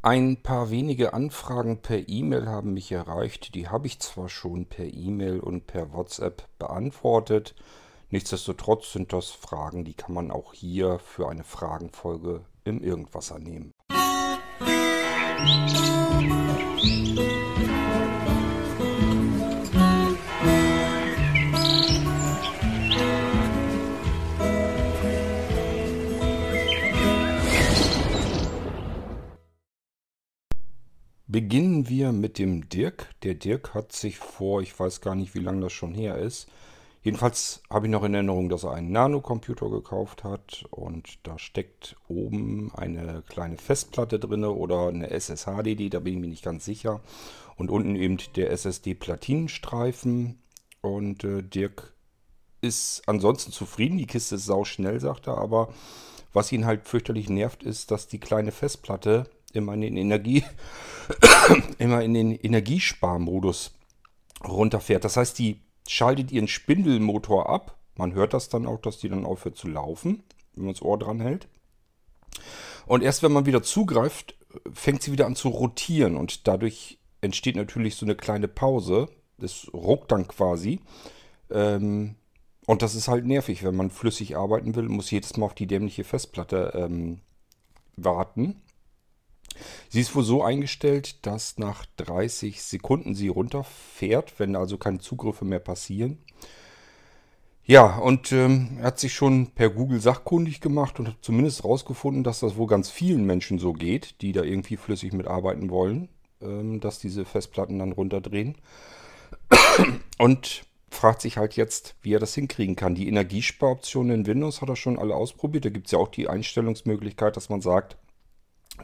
Ein paar wenige Anfragen per E-Mail haben mich erreicht. Die habe ich zwar schon per E-Mail und per WhatsApp beantwortet. Nichtsdestotrotz sind das Fragen, die kann man auch hier für eine Fragenfolge im Irgendwasser nehmen. Beginnen wir mit dem Dirk. Der Dirk hat sich vor, ich weiß gar nicht, wie lange das schon her ist. Jedenfalls habe ich noch in Erinnerung, dass er einen Nanocomputer gekauft hat und da steckt oben eine kleine Festplatte drin oder eine SSHDD, da bin ich mir nicht ganz sicher. Und unten eben der SSD-Platinenstreifen. Und äh, Dirk ist ansonsten zufrieden. Die Kiste ist sau schnell, sagt er, aber was ihn halt fürchterlich nervt, ist, dass die kleine Festplatte immer in den Energie, immer in den Energiesparmodus runterfährt. Das heißt, die schaltet ihren Spindelmotor ab. Man hört das dann auch, dass die dann aufhört zu laufen, wenn man das Ohr dran hält. Und erst wenn man wieder zugreift, fängt sie wieder an zu rotieren und dadurch entsteht natürlich so eine kleine Pause. Das ruckt dann quasi. Ähm, und das ist halt nervig, wenn man flüssig arbeiten will, muss jedes Mal auf die dämliche Festplatte ähm, warten. Sie ist wohl so eingestellt, dass nach 30 Sekunden sie runterfährt, wenn also keine Zugriffe mehr passieren. Ja, und ähm, hat sich schon per Google sachkundig gemacht und hat zumindest herausgefunden, dass das wohl ganz vielen Menschen so geht, die da irgendwie flüssig mitarbeiten wollen, ähm, dass diese Festplatten dann runterdrehen. Und fragt sich halt jetzt, wie er das hinkriegen kann. Die Energiesparoptionen in Windows hat er schon alle ausprobiert. Da gibt es ja auch die Einstellungsmöglichkeit, dass man sagt,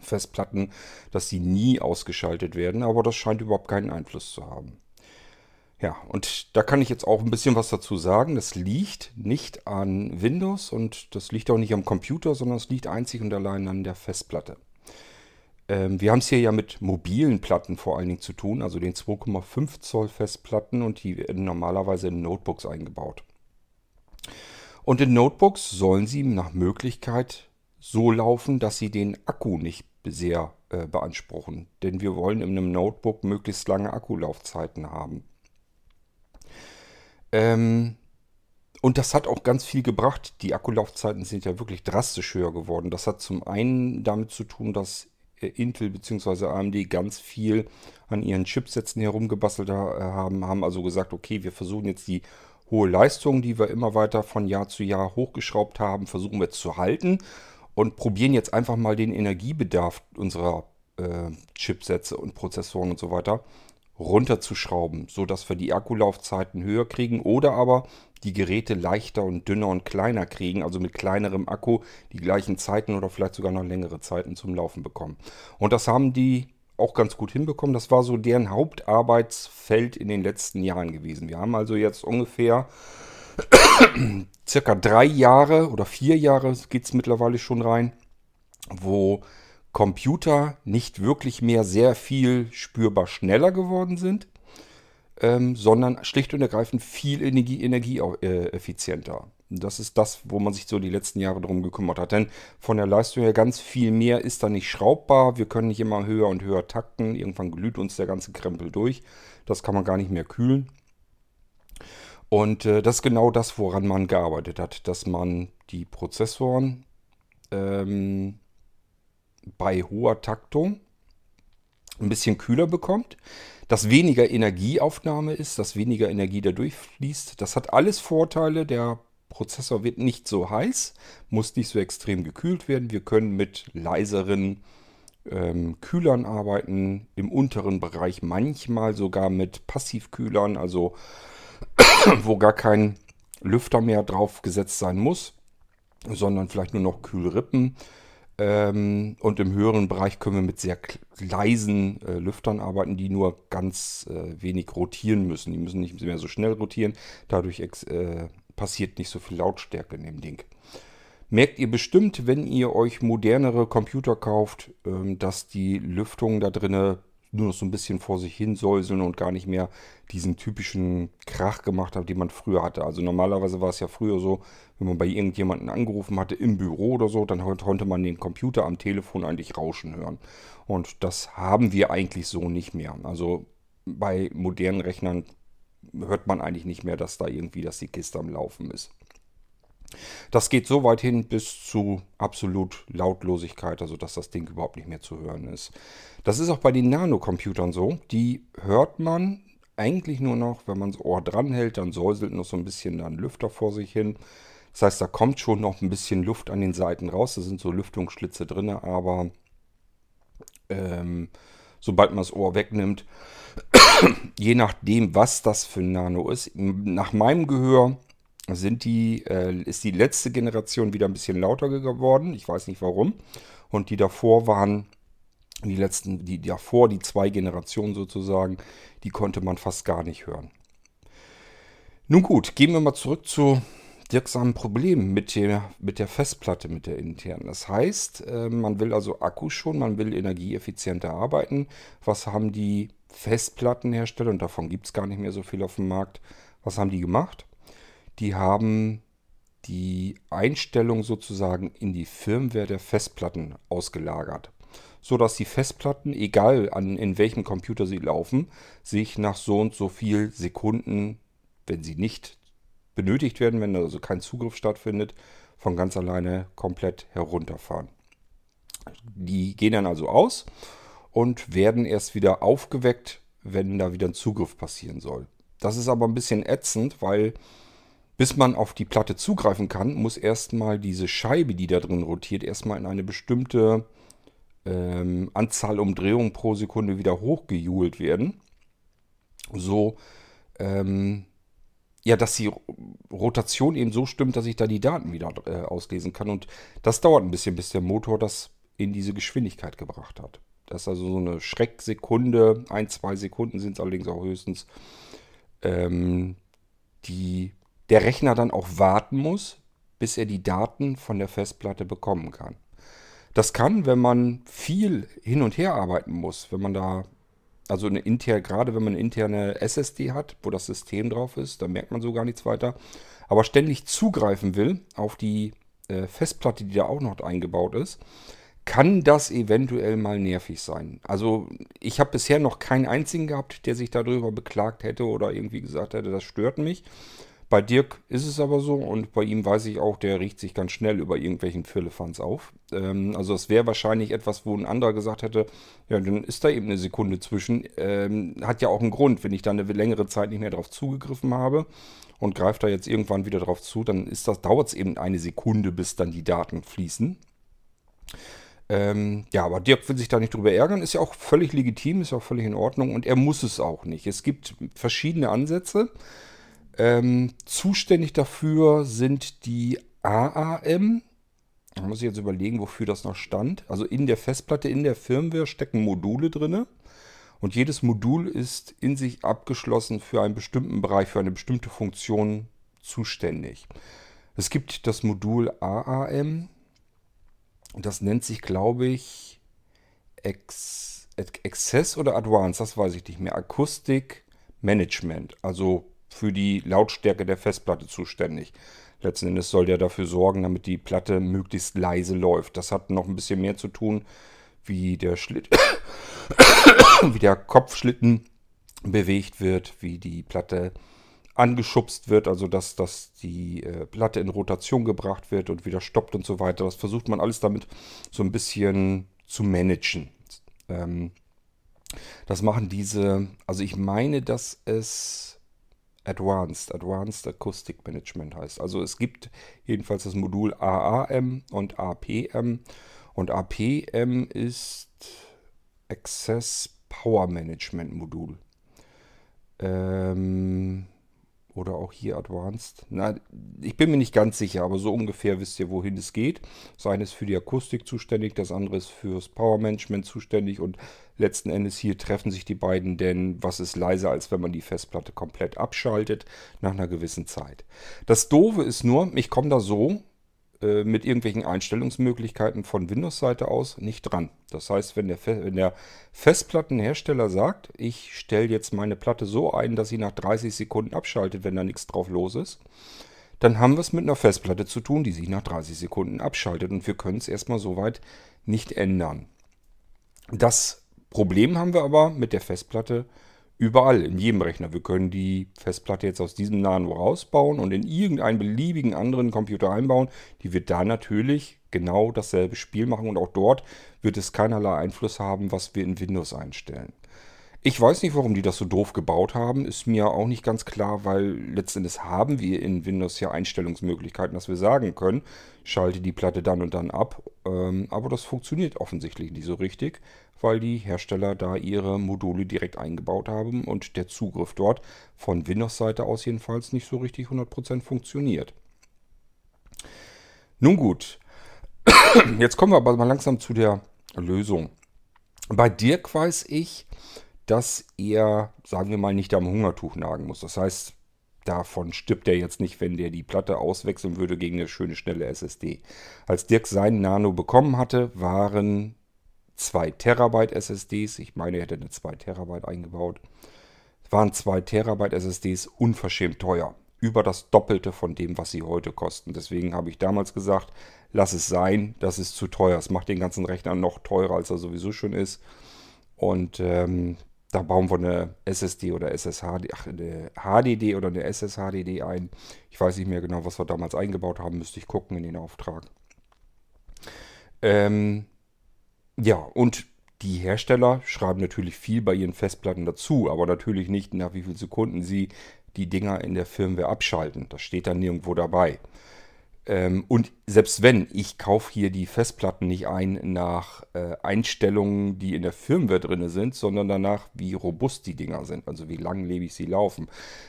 Festplatten, dass sie nie ausgeschaltet werden, aber das scheint überhaupt keinen Einfluss zu haben. Ja, und da kann ich jetzt auch ein bisschen was dazu sagen. Das liegt nicht an Windows und das liegt auch nicht am Computer, sondern es liegt einzig und allein an der Festplatte. Ähm, wir haben es hier ja mit mobilen Platten vor allen Dingen zu tun, also den 2,5 Zoll Festplatten und die werden normalerweise in Notebooks eingebaut. Und in Notebooks sollen sie nach Möglichkeit so laufen, dass sie den Akku nicht sehr äh, beanspruchen. Denn wir wollen in einem Notebook möglichst lange Akkulaufzeiten haben. Ähm, und das hat auch ganz viel gebracht. Die Akkulaufzeiten sind ja wirklich drastisch höher geworden. Das hat zum einen damit zu tun, dass äh, Intel bzw. AMD ganz viel an ihren Chipsätzen herumgebastelt haben, haben also gesagt, okay, wir versuchen jetzt die hohe Leistung, die wir immer weiter von Jahr zu Jahr hochgeschraubt haben, versuchen wir zu halten und probieren jetzt einfach mal den Energiebedarf unserer äh, Chipsätze und Prozessoren und so weiter runterzuschrauben, sodass wir die Akkulaufzeiten höher kriegen oder aber die Geräte leichter und dünner und kleiner kriegen, also mit kleinerem Akku die gleichen Zeiten oder vielleicht sogar noch längere Zeiten zum Laufen bekommen. Und das haben die auch ganz gut hinbekommen. Das war so deren Hauptarbeitsfeld in den letzten Jahren gewesen. Wir haben also jetzt ungefähr circa drei Jahre oder vier Jahre geht es mittlerweile schon rein, wo Computer nicht wirklich mehr sehr viel spürbar schneller geworden sind, ähm, sondern schlicht und ergreifend viel Energie, energieeffizienter. Das ist das, wo man sich so die letzten Jahre drum gekümmert hat. Denn von der Leistung her ganz viel mehr ist da nicht schraubbar. Wir können nicht immer höher und höher takten. Irgendwann glüht uns der ganze Krempel durch. Das kann man gar nicht mehr kühlen. Und äh, das ist genau das, woran man gearbeitet hat, dass man die Prozessoren ähm, bei hoher Taktung ein bisschen kühler bekommt, dass weniger Energieaufnahme ist, dass weniger Energie dadurch fließt. Das hat alles Vorteile. Der Prozessor wird nicht so heiß, muss nicht so extrem gekühlt werden. Wir können mit leiseren ähm, Kühlern arbeiten, im unteren Bereich manchmal sogar mit Passivkühlern, also wo gar kein Lüfter mehr drauf gesetzt sein muss, sondern vielleicht nur noch Kühlrippen. Ähm, und im höheren Bereich können wir mit sehr leisen äh, Lüftern arbeiten, die nur ganz äh, wenig rotieren müssen. Die müssen nicht mehr so schnell rotieren. Dadurch äh, passiert nicht so viel Lautstärke in dem Ding. Merkt ihr bestimmt, wenn ihr euch modernere Computer kauft, ähm, dass die Lüftung da drinne nur noch so ein bisschen vor sich hin säuseln und gar nicht mehr diesen typischen Krach gemacht hat, den man früher hatte. Also normalerweise war es ja früher so, wenn man bei irgendjemanden angerufen hatte im Büro oder so, dann konnte man den Computer am Telefon eigentlich rauschen hören. Und das haben wir eigentlich so nicht mehr. Also bei modernen Rechnern hört man eigentlich nicht mehr, dass da irgendwie, dass die Kiste am Laufen ist. Das geht so weit hin bis zu absolut Lautlosigkeit, also dass das Ding überhaupt nicht mehr zu hören ist. Das ist auch bei den Nanocomputern so. Die hört man eigentlich nur noch, wenn man das Ohr dranhält, dann säuselt noch so ein bisschen ein Lüfter vor sich hin. Das heißt, da kommt schon noch ein bisschen Luft an den Seiten raus. Da sind so Lüftungsschlitze drin, aber ähm, sobald man das Ohr wegnimmt, je nachdem, was das für ein Nano ist, nach meinem Gehör sind die, äh, ist die letzte Generation wieder ein bisschen lauter geworden. Ich weiß nicht warum. Und die davor waren, die letzten, die davor, die zwei Generationen sozusagen, die konnte man fast gar nicht hören. Nun gut, gehen wir mal zurück zu wirksamen Problemen mit der, mit der Festplatte, mit der internen. Das heißt, äh, man will also Akkus schon, man will energieeffizienter arbeiten. Was haben die Festplattenhersteller, und davon gibt es gar nicht mehr so viel auf dem Markt, was haben die gemacht? Die haben die Einstellung sozusagen in die Firmware der Festplatten ausgelagert. So dass die Festplatten, egal an, in welchem Computer sie laufen, sich nach so und so viel Sekunden, wenn sie nicht benötigt werden, wenn also kein Zugriff stattfindet, von ganz alleine komplett herunterfahren. Die gehen dann also aus und werden erst wieder aufgeweckt, wenn da wieder ein Zugriff passieren soll. Das ist aber ein bisschen ätzend, weil bis man auf die Platte zugreifen kann, muss erstmal diese Scheibe, die da drin rotiert, erstmal in eine bestimmte ähm, Anzahl Umdrehungen pro Sekunde wieder hochgejult werden. So, ähm, ja, dass die Rotation eben so stimmt, dass ich da die Daten wieder äh, auslesen kann. Und das dauert ein bisschen, bis der Motor das in diese Geschwindigkeit gebracht hat. Das ist also so eine Schrecksekunde, ein, zwei Sekunden sind es allerdings auch höchstens, ähm, die der Rechner dann auch warten muss, bis er die Daten von der Festplatte bekommen kann. Das kann, wenn man viel hin und her arbeiten muss, wenn man da, also eine interne, gerade wenn man eine interne SSD hat, wo das System drauf ist, da merkt man so gar nichts weiter, aber ständig zugreifen will auf die äh, Festplatte, die da auch noch eingebaut ist, kann das eventuell mal nervig sein. Also ich habe bisher noch keinen einzigen gehabt, der sich darüber beklagt hätte oder irgendwie gesagt hätte, das stört mich. Bei Dirk ist es aber so und bei ihm weiß ich auch, der riecht sich ganz schnell über irgendwelchen Firlefanz auf. Ähm, also es wäre wahrscheinlich etwas, wo ein anderer gesagt hätte, ja, dann ist da eben eine Sekunde zwischen. Ähm, hat ja auch einen Grund, wenn ich dann eine längere Zeit nicht mehr darauf zugegriffen habe und greife da jetzt irgendwann wieder drauf zu, dann dauert es eben eine Sekunde, bis dann die Daten fließen. Ähm, ja, aber Dirk will sich da nicht drüber ärgern, ist ja auch völlig legitim, ist auch völlig in Ordnung und er muss es auch nicht. Es gibt verschiedene Ansätze. Ähm, zuständig dafür sind die AAM. Da muss ich jetzt überlegen, wofür das noch stand. Also in der Festplatte, in der Firmware stecken Module drin. Und jedes Modul ist in sich abgeschlossen für einen bestimmten Bereich, für eine bestimmte Funktion zuständig. Es gibt das Modul AAM. Das nennt sich, glaube ich, Access oder Advanced, das weiß ich nicht mehr. Akustik Management. Also für die Lautstärke der Festplatte zuständig. Letzten Endes soll der dafür sorgen, damit die Platte möglichst leise läuft. Das hat noch ein bisschen mehr zu tun, wie der Schlitt, wie der Kopfschlitten bewegt wird, wie die Platte angeschubst wird, also dass, dass die äh, Platte in Rotation gebracht wird und wieder stoppt und so weiter. Das versucht man alles damit so ein bisschen zu managen. Ähm, das machen diese, also ich meine, dass es Advanced, Advanced Acoustic Management heißt. Also es gibt jedenfalls das Modul AAM und APM. Und APM ist Access Power Management Modul. Ähm, oder auch hier Advanced. Na, ich bin mir nicht ganz sicher, aber so ungefähr wisst ihr, wohin es geht. Das eine ist für die Akustik zuständig, das andere ist fürs Power Management zuständig und letzten Endes hier treffen sich die beiden, denn was ist leiser, als wenn man die Festplatte komplett abschaltet nach einer gewissen Zeit. Das Doofe ist nur, ich komme da so äh, mit irgendwelchen Einstellungsmöglichkeiten von Windows-Seite aus nicht dran. Das heißt, wenn der, wenn der Festplattenhersteller sagt, ich stelle jetzt meine Platte so ein, dass sie nach 30 Sekunden abschaltet, wenn da nichts drauf los ist, dann haben wir es mit einer Festplatte zu tun, die sich nach 30 Sekunden abschaltet und wir können es erstmal soweit nicht ändern. Das Problem haben wir aber mit der Festplatte überall, in jedem Rechner. Wir können die Festplatte jetzt aus diesem Nano rausbauen und in irgendeinen beliebigen anderen Computer einbauen. Die wird da natürlich genau dasselbe Spiel machen und auch dort wird es keinerlei Einfluss haben, was wir in Windows einstellen. Ich weiß nicht, warum die das so doof gebaut haben. Ist mir auch nicht ganz klar, weil letztendlich haben wir in Windows ja Einstellungsmöglichkeiten, dass wir sagen können, schalte die Platte dann und dann ab. Ähm, aber das funktioniert offensichtlich nicht so richtig, weil die Hersteller da ihre Module direkt eingebaut haben und der Zugriff dort von Windows-Seite aus jedenfalls nicht so richtig 100% funktioniert. Nun gut, jetzt kommen wir aber mal langsam zu der Lösung. Bei Dirk weiß ich, dass er, sagen wir mal, nicht am Hungertuch nagen muss. Das heißt, davon stirbt er jetzt nicht, wenn der die Platte auswechseln würde gegen eine schöne, schnelle SSD. Als Dirk seinen Nano bekommen hatte, waren 2 Terabyte SSDs, ich meine, er hätte eine 2 Terabyte eingebaut, waren 2 Terabyte SSDs unverschämt teuer. Über das Doppelte von dem, was sie heute kosten. Deswegen habe ich damals gesagt, lass es sein, das ist zu teuer. Es macht den ganzen Rechner noch teurer, als er sowieso schon ist. Und ähm, da bauen wir eine SSD oder SSHD, ach, eine HDD oder eine SSHDD ein. Ich weiß nicht mehr genau, was wir damals eingebaut haben, müsste ich gucken in den Auftrag. Ähm, ja, und die Hersteller schreiben natürlich viel bei ihren Festplatten dazu, aber natürlich nicht nach wie vielen Sekunden sie die Dinger in der Firmware abschalten. Das steht dann nirgendwo dabei. Ähm, und selbst wenn, ich kaufe hier die Festplatten nicht ein nach äh, Einstellungen, die in der Firmware drin sind, sondern danach, wie robust die Dinger sind, also wie langlebig sie laufen.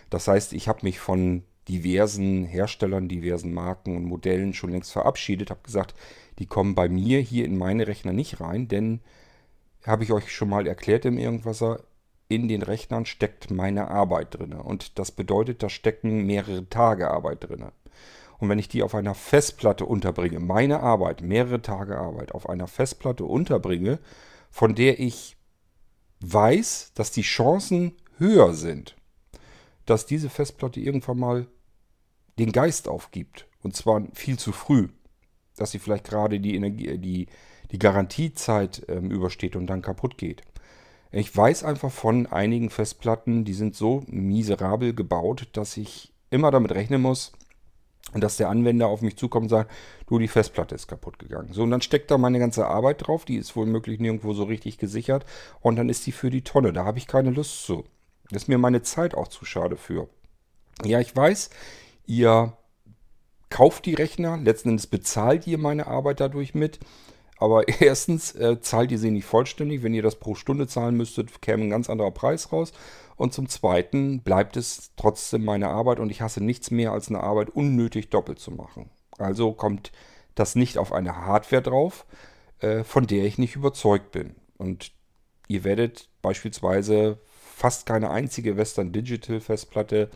Das heißt, ich habe mich von diversen Herstellern, diversen Marken und Modellen schon längst verabschiedet, habe gesagt, die kommen bei mir hier in meine Rechner nicht rein, denn habe ich euch schon mal erklärt im Irgendwasser, in den Rechnern steckt meine Arbeit drin. Und das bedeutet, da stecken mehrere Tage Arbeit drin. Und wenn ich die auf einer Festplatte unterbringe, meine Arbeit, mehrere Tage Arbeit auf einer Festplatte unterbringe, von der ich weiß, dass die Chancen höher sind, dass diese Festplatte irgendwann mal den Geist aufgibt. Und zwar viel zu früh. Dass sie vielleicht gerade die, Energie, die, die Garantiezeit ähm, übersteht und dann kaputt geht. Ich weiß einfach von einigen Festplatten, die sind so miserabel gebaut, dass ich immer damit rechnen muss, und dass der Anwender auf mich zukommt und sagt, du, die Festplatte ist kaputt gegangen. So, und dann steckt da meine ganze Arbeit drauf, die ist wohl möglich nirgendwo so richtig gesichert. Und dann ist die für die Tonne. Da habe ich keine Lust zu. Das ist mir meine Zeit auch zu schade für. Ja, ich weiß, ihr kauft die Rechner, letzten Endes bezahlt ihr meine Arbeit dadurch mit. Aber erstens äh, zahlt ihr sie nicht vollständig. Wenn ihr das pro Stunde zahlen müsstet, käme ein ganz anderer Preis raus. Und zum Zweiten bleibt es trotzdem meine Arbeit und ich hasse nichts mehr, als eine Arbeit unnötig doppelt zu machen. Also kommt das nicht auf eine Hardware drauf, äh, von der ich nicht überzeugt bin. Und ihr werdet beispielsweise fast keine einzige Western Digital Festplatte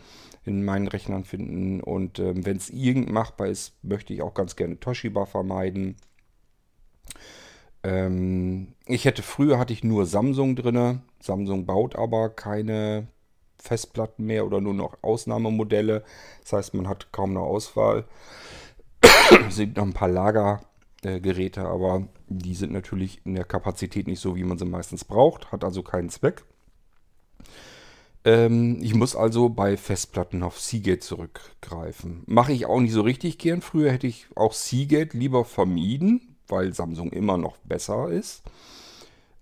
in meinen Rechnern finden. Und ähm, wenn es irgend machbar ist, möchte ich auch ganz gerne Toshiba vermeiden. Ähm, ich hätte früher hatte ich nur Samsung drin. Samsung baut aber keine Festplatten mehr oder nur noch Ausnahmemodelle. Das heißt, man hat kaum eine Auswahl. es sind noch ein paar Lagergeräte, aber die sind natürlich in der Kapazität nicht so, wie man sie meistens braucht. Hat also keinen Zweck. Ähm, ich muss also bei Festplatten auf Seagate zurückgreifen. Mache ich auch nicht so richtig gern. Früher hätte ich auch Seagate lieber vermieden, weil Samsung immer noch besser ist.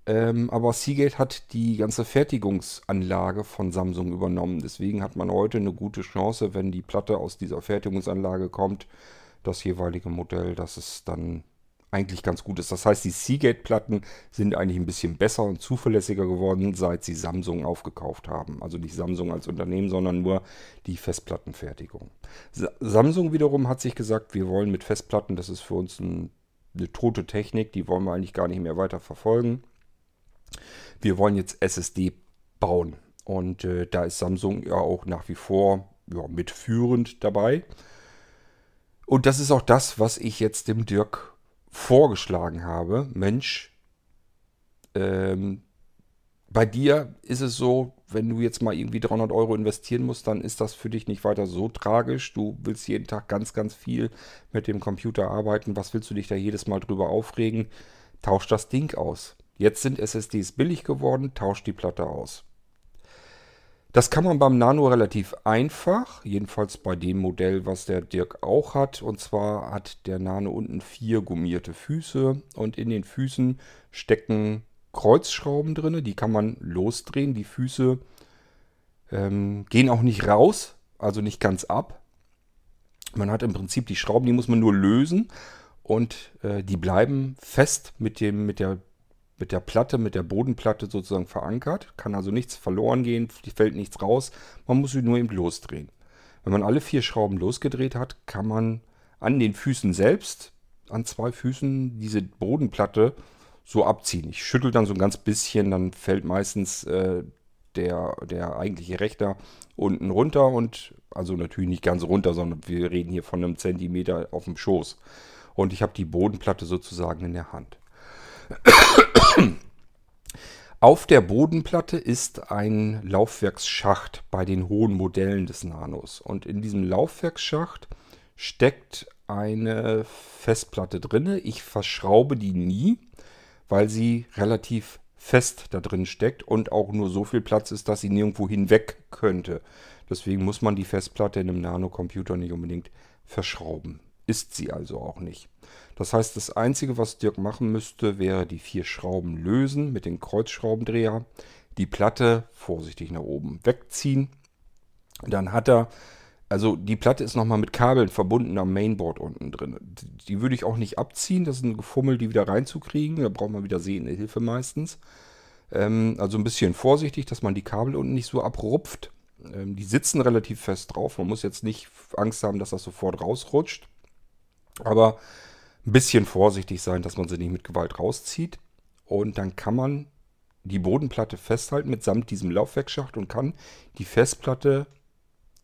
Ähm, aber Seagate hat die ganze Fertigungsanlage von Samsung übernommen. Deswegen hat man heute eine gute Chance, wenn die Platte aus dieser Fertigungsanlage kommt, das jeweilige Modell, dass es dann eigentlich ganz gut ist. Das heißt, die Seagate-Platten sind eigentlich ein bisschen besser und zuverlässiger geworden, seit sie Samsung aufgekauft haben. Also nicht Samsung als Unternehmen, sondern nur die Festplattenfertigung. Samsung wiederum hat sich gesagt, wir wollen mit Festplatten, das ist für uns ein eine tote Technik, die wollen wir eigentlich gar nicht mehr weiter verfolgen. Wir wollen jetzt SSD bauen. Und äh, da ist Samsung ja auch nach wie vor ja, mitführend dabei. Und das ist auch das, was ich jetzt dem Dirk vorgeschlagen habe. Mensch, ähm, bei dir ist es so, wenn du jetzt mal irgendwie 300 Euro investieren musst, dann ist das für dich nicht weiter so tragisch. Du willst jeden Tag ganz, ganz viel mit dem Computer arbeiten. Was willst du dich da jedes Mal drüber aufregen? Tausch das Ding aus. Jetzt sind SSDs billig geworden, tausch die Platte aus. Das kann man beim Nano relativ einfach, jedenfalls bei dem Modell, was der Dirk auch hat. Und zwar hat der Nano unten vier gummierte Füße und in den Füßen stecken Kreuzschrauben drin, die kann man losdrehen. Die Füße ähm, gehen auch nicht raus, also nicht ganz ab. Man hat im Prinzip die Schrauben, die muss man nur lösen und äh, die bleiben fest mit, dem, mit, der, mit der Platte, mit der Bodenplatte sozusagen verankert. Kann also nichts verloren gehen, fällt nichts raus. Man muss sie nur eben losdrehen. Wenn man alle vier Schrauben losgedreht hat, kann man an den Füßen selbst, an zwei Füßen, diese Bodenplatte so abziehen. Ich schüttel dann so ein ganz bisschen, dann fällt meistens äh, der, der eigentliche Rechter unten runter und also natürlich nicht ganz runter, sondern wir reden hier von einem Zentimeter auf dem Schoß. Und ich habe die Bodenplatte sozusagen in der Hand. Auf der Bodenplatte ist ein Laufwerksschacht bei den hohen Modellen des Nanos. Und in diesem Laufwerksschacht steckt eine Festplatte drin. Ich verschraube die nie, weil sie relativ fest da drin steckt und auch nur so viel Platz ist, dass sie nirgendwo hinweg könnte. Deswegen muss man die Festplatte in einem Nanocomputer nicht unbedingt verschrauben. Ist sie also auch nicht. Das heißt, das Einzige, was Dirk machen müsste, wäre die vier Schrauben lösen mit dem Kreuzschraubendreher, die Platte vorsichtig nach oben wegziehen. Dann hat er also die Platte ist nochmal mit Kabeln verbunden am Mainboard unten drin. Die würde ich auch nicht abziehen. Das ist ein Gefummel, die wieder reinzukriegen. Da braucht man wieder sehende Hilfe meistens. Ähm, also ein bisschen vorsichtig, dass man die Kabel unten nicht so abrupft. Ähm, die sitzen relativ fest drauf. Man muss jetzt nicht Angst haben, dass das sofort rausrutscht. Aber ein bisschen vorsichtig sein, dass man sie nicht mit Gewalt rauszieht. Und dann kann man die Bodenplatte festhalten mitsamt diesem Laufwerksschacht und kann die Festplatte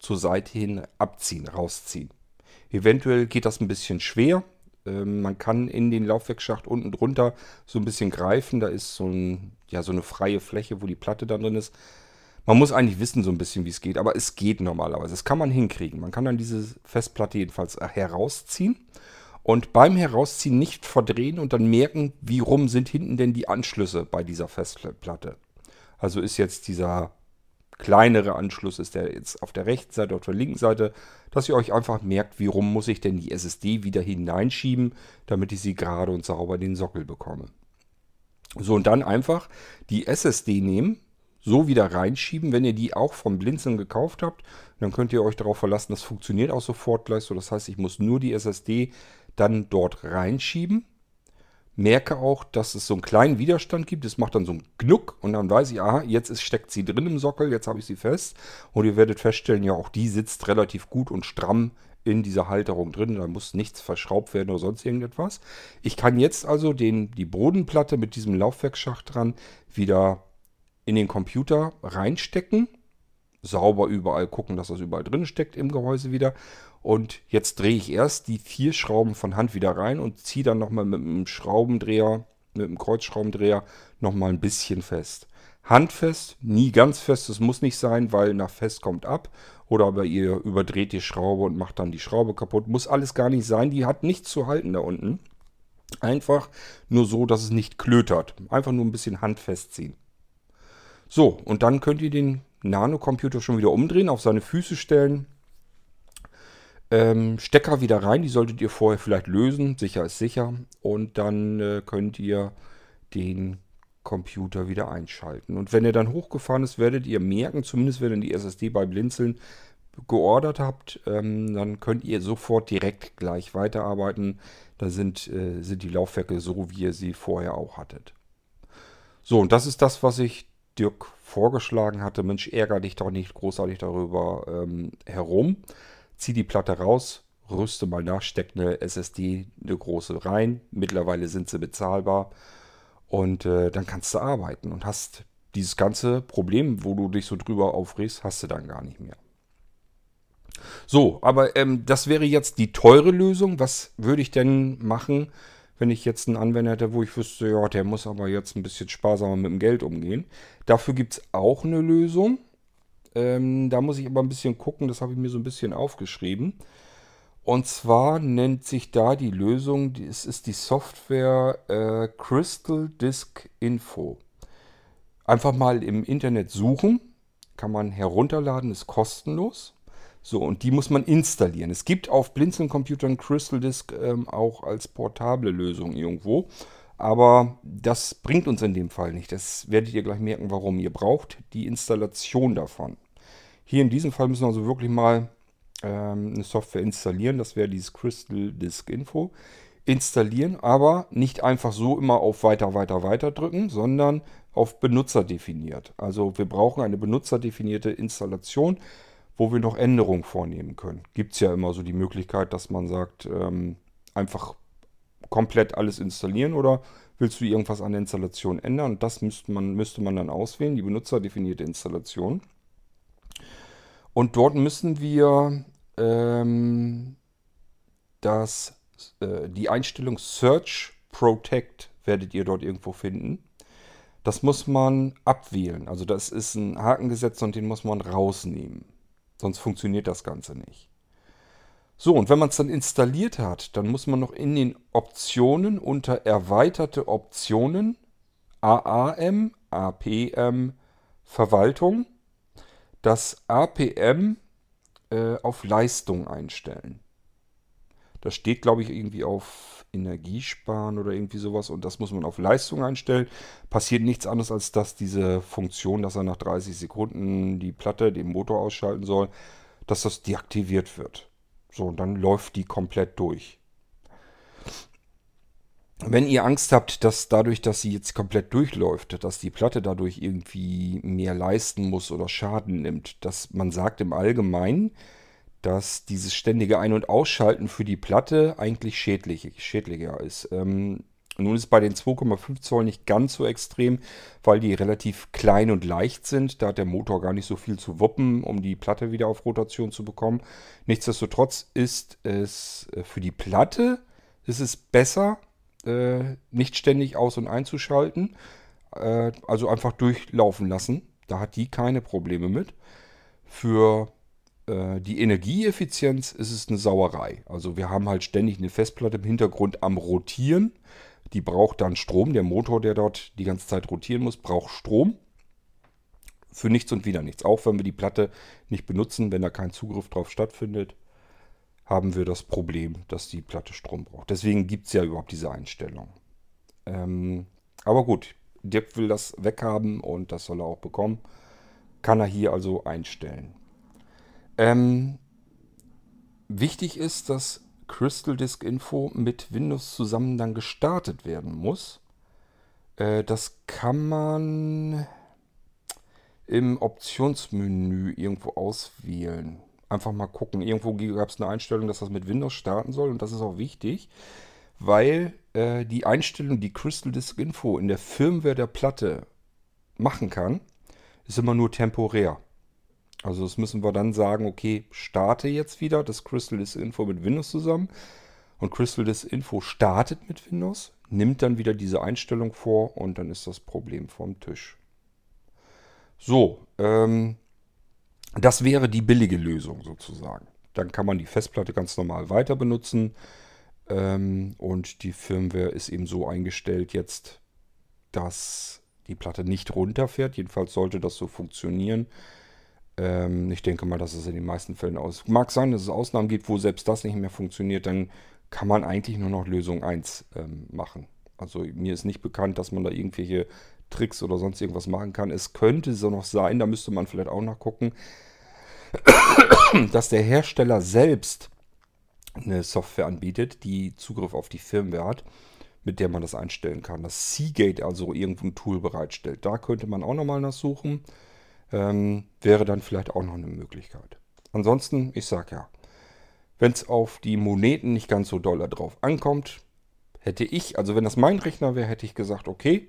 zur Seite hin abziehen, rausziehen. Eventuell geht das ein bisschen schwer. Ähm, man kann in den Laufwerksschacht unten drunter so ein bisschen greifen. Da ist so, ein, ja, so eine freie Fläche, wo die Platte dann drin ist. Man muss eigentlich wissen so ein bisschen, wie es geht, aber es geht normalerweise. Das kann man hinkriegen. Man kann dann diese Festplatte jedenfalls herausziehen und beim Herausziehen nicht verdrehen und dann merken, wie rum sind hinten denn die Anschlüsse bei dieser Festplatte. Also ist jetzt dieser kleinere Anschluss ist der jetzt auf der rechten Seite, auf der linken Seite, dass ihr euch einfach merkt, wie rum muss ich denn die SSD wieder hineinschieben, damit ich sie gerade und sauber den Sockel bekomme. So, und dann einfach die SSD nehmen, so wieder reinschieben. Wenn ihr die auch vom Blinzeln gekauft habt, dann könnt ihr euch darauf verlassen, das funktioniert auch sofort gleich so. Das heißt, ich muss nur die SSD dann dort reinschieben merke auch, dass es so einen kleinen Widerstand gibt. Es macht dann so einen Knuck und dann weiß ich, aha, jetzt ist, steckt sie drin im Sockel, jetzt habe ich sie fest. Und ihr werdet feststellen, ja, auch die sitzt relativ gut und stramm in dieser Halterung drin. Da muss nichts verschraubt werden oder sonst irgendetwas. Ich kann jetzt also den, die Bodenplatte mit diesem Laufwerksschacht dran wieder in den Computer reinstecken. Sauber überall gucken, dass das überall drin steckt im Gehäuse wieder. Und jetzt drehe ich erst die vier Schrauben von Hand wieder rein und ziehe dann nochmal mit einem Schraubendreher, mit einem Kreuzschraubendreher nochmal ein bisschen fest. Handfest, nie ganz fest, das muss nicht sein, weil nach fest kommt ab. Oder aber ihr überdreht die Schraube und macht dann die Schraube kaputt. Muss alles gar nicht sein, die hat nichts zu halten da unten. Einfach nur so, dass es nicht klötert. Einfach nur ein bisschen handfest ziehen. So, und dann könnt ihr den Nanocomputer schon wieder umdrehen, auf seine Füße stellen ähm, Stecker wieder rein, die solltet ihr vorher vielleicht lösen, sicher ist sicher. Und dann äh, könnt ihr den Computer wieder einschalten. Und wenn er dann hochgefahren ist, werdet ihr merken, zumindest wenn ihr die SSD bei Blinzeln geordert habt, ähm, dann könnt ihr sofort direkt gleich weiterarbeiten. Da sind, äh, sind die Laufwerke so, wie ihr sie vorher auch hattet. So, und das ist das, was ich Dirk vorgeschlagen hatte. Mensch, ärgere dich doch nicht großartig darüber ähm, herum zieh die Platte raus, rüste mal nach, steck eine SSD, eine große rein. Mittlerweile sind sie bezahlbar. Und äh, dann kannst du arbeiten und hast dieses ganze Problem, wo du dich so drüber aufregst, hast du dann gar nicht mehr. So, aber ähm, das wäre jetzt die teure Lösung. Was würde ich denn machen, wenn ich jetzt einen Anwender hätte, wo ich wüsste, ja, der muss aber jetzt ein bisschen sparsamer mit dem Geld umgehen. Dafür gibt es auch eine Lösung. Ähm, da muss ich aber ein bisschen gucken, das habe ich mir so ein bisschen aufgeschrieben. Und zwar nennt sich da die Lösung, es ist die Software äh, Crystal Disk Info. Einfach mal im Internet suchen, kann man herunterladen, ist kostenlos. So, und die muss man installieren. Es gibt auf Blinzeln-Computern Crystal Disk ähm, auch als portable Lösung irgendwo. Aber das bringt uns in dem Fall nicht. Das werdet ihr gleich merken, warum. Ihr braucht die Installation davon. Hier in diesem Fall müssen wir also wirklich mal ähm, eine Software installieren. Das wäre dieses Crystal Disk Info. Installieren, aber nicht einfach so immer auf Weiter, Weiter, Weiter drücken, sondern auf Benutzer definiert. Also wir brauchen eine benutzerdefinierte Installation wo wir noch Änderungen vornehmen können. Gibt es ja immer so die Möglichkeit, dass man sagt, ähm, einfach komplett alles installieren oder willst du irgendwas an der Installation ändern? Und das müsste man, müsste man dann auswählen, die benutzerdefinierte Installation. Und dort müssen wir ähm, das, äh, die Einstellung Search Protect werdet ihr dort irgendwo finden. Das muss man abwählen. Also das ist ein Haken gesetzt und den muss man rausnehmen. Sonst funktioniert das Ganze nicht. So, und wenn man es dann installiert hat, dann muss man noch in den Optionen unter erweiterte Optionen AAM, APM, Verwaltung, das APM äh, auf Leistung einstellen. Das steht, glaube ich, irgendwie auf Energiesparen oder irgendwie sowas und das muss man auf Leistung einstellen. Passiert nichts anderes, als dass diese Funktion, dass er nach 30 Sekunden die Platte, den Motor ausschalten soll, dass das deaktiviert wird. So, und dann läuft die komplett durch. Wenn ihr Angst habt, dass dadurch, dass sie jetzt komplett durchläuft, dass die Platte dadurch irgendwie mehr leisten muss oder Schaden nimmt, dass man sagt im Allgemeinen, dass dieses ständige Ein- und Ausschalten für die Platte eigentlich schädlich, schädlicher ist. Ähm, nun ist bei den 2,5 Zoll nicht ganz so extrem, weil die relativ klein und leicht sind. Da hat der Motor gar nicht so viel zu wuppen, um die Platte wieder auf Rotation zu bekommen. Nichtsdestotrotz ist es äh, für die Platte ist es besser, äh, nicht ständig aus- und einzuschalten. Äh, also einfach durchlaufen lassen. Da hat die keine Probleme mit. Für äh, die Energieeffizienz ist es eine Sauerei. Also wir haben halt ständig eine Festplatte im Hintergrund am Rotieren. Die braucht dann Strom. Der Motor, der dort die ganze Zeit rotieren muss, braucht Strom. Für nichts und wieder nichts. Auch wenn wir die Platte nicht benutzen, wenn da kein Zugriff drauf stattfindet, haben wir das Problem, dass die Platte Strom braucht. Deswegen gibt es ja überhaupt diese Einstellung. Ähm, aber gut, Dirk will das weghaben und das soll er auch bekommen. Kann er hier also einstellen. Ähm, wichtig ist, dass Crystal Disk Info mit Windows zusammen dann gestartet werden muss. Äh, das kann man im Optionsmenü irgendwo auswählen. Einfach mal gucken. Irgendwo gab es eine Einstellung, dass das mit Windows starten soll. Und das ist auch wichtig, weil äh, die Einstellung, die Crystal Disk Info in der Firmware der Platte machen kann, ist immer nur temporär. Also das müssen wir dann sagen, okay, starte jetzt wieder das Crystal Disk Info mit Windows zusammen. Und Crystal Disk Info startet mit Windows, nimmt dann wieder diese Einstellung vor und dann ist das Problem vom Tisch. So, ähm, das wäre die billige Lösung sozusagen. Dann kann man die Festplatte ganz normal weiter benutzen. Ähm, und die Firmware ist eben so eingestellt jetzt, dass die Platte nicht runterfährt. Jedenfalls sollte das so funktionieren. Ähm, ich denke mal, dass es in den meisten Fällen aus. Mag sein, dass es Ausnahmen gibt, wo selbst das nicht mehr funktioniert, dann kann man eigentlich nur noch Lösung 1 ähm, machen. Also mir ist nicht bekannt, dass man da irgendwelche Tricks oder sonst irgendwas machen kann. Es könnte so noch sein, da müsste man vielleicht auch nachgucken, dass der Hersteller selbst eine Software anbietet, die Zugriff auf die Firmware hat, mit der man das einstellen kann. Das Seagate also irgendwo ein Tool bereitstellt. Da könnte man auch nochmal nachsuchen. Ähm, wäre dann vielleicht auch noch eine Möglichkeit. Ansonsten, ich sag ja, wenn es auf die Moneten nicht ganz so doll drauf ankommt, hätte ich, also wenn das mein Rechner wäre, hätte ich gesagt, okay,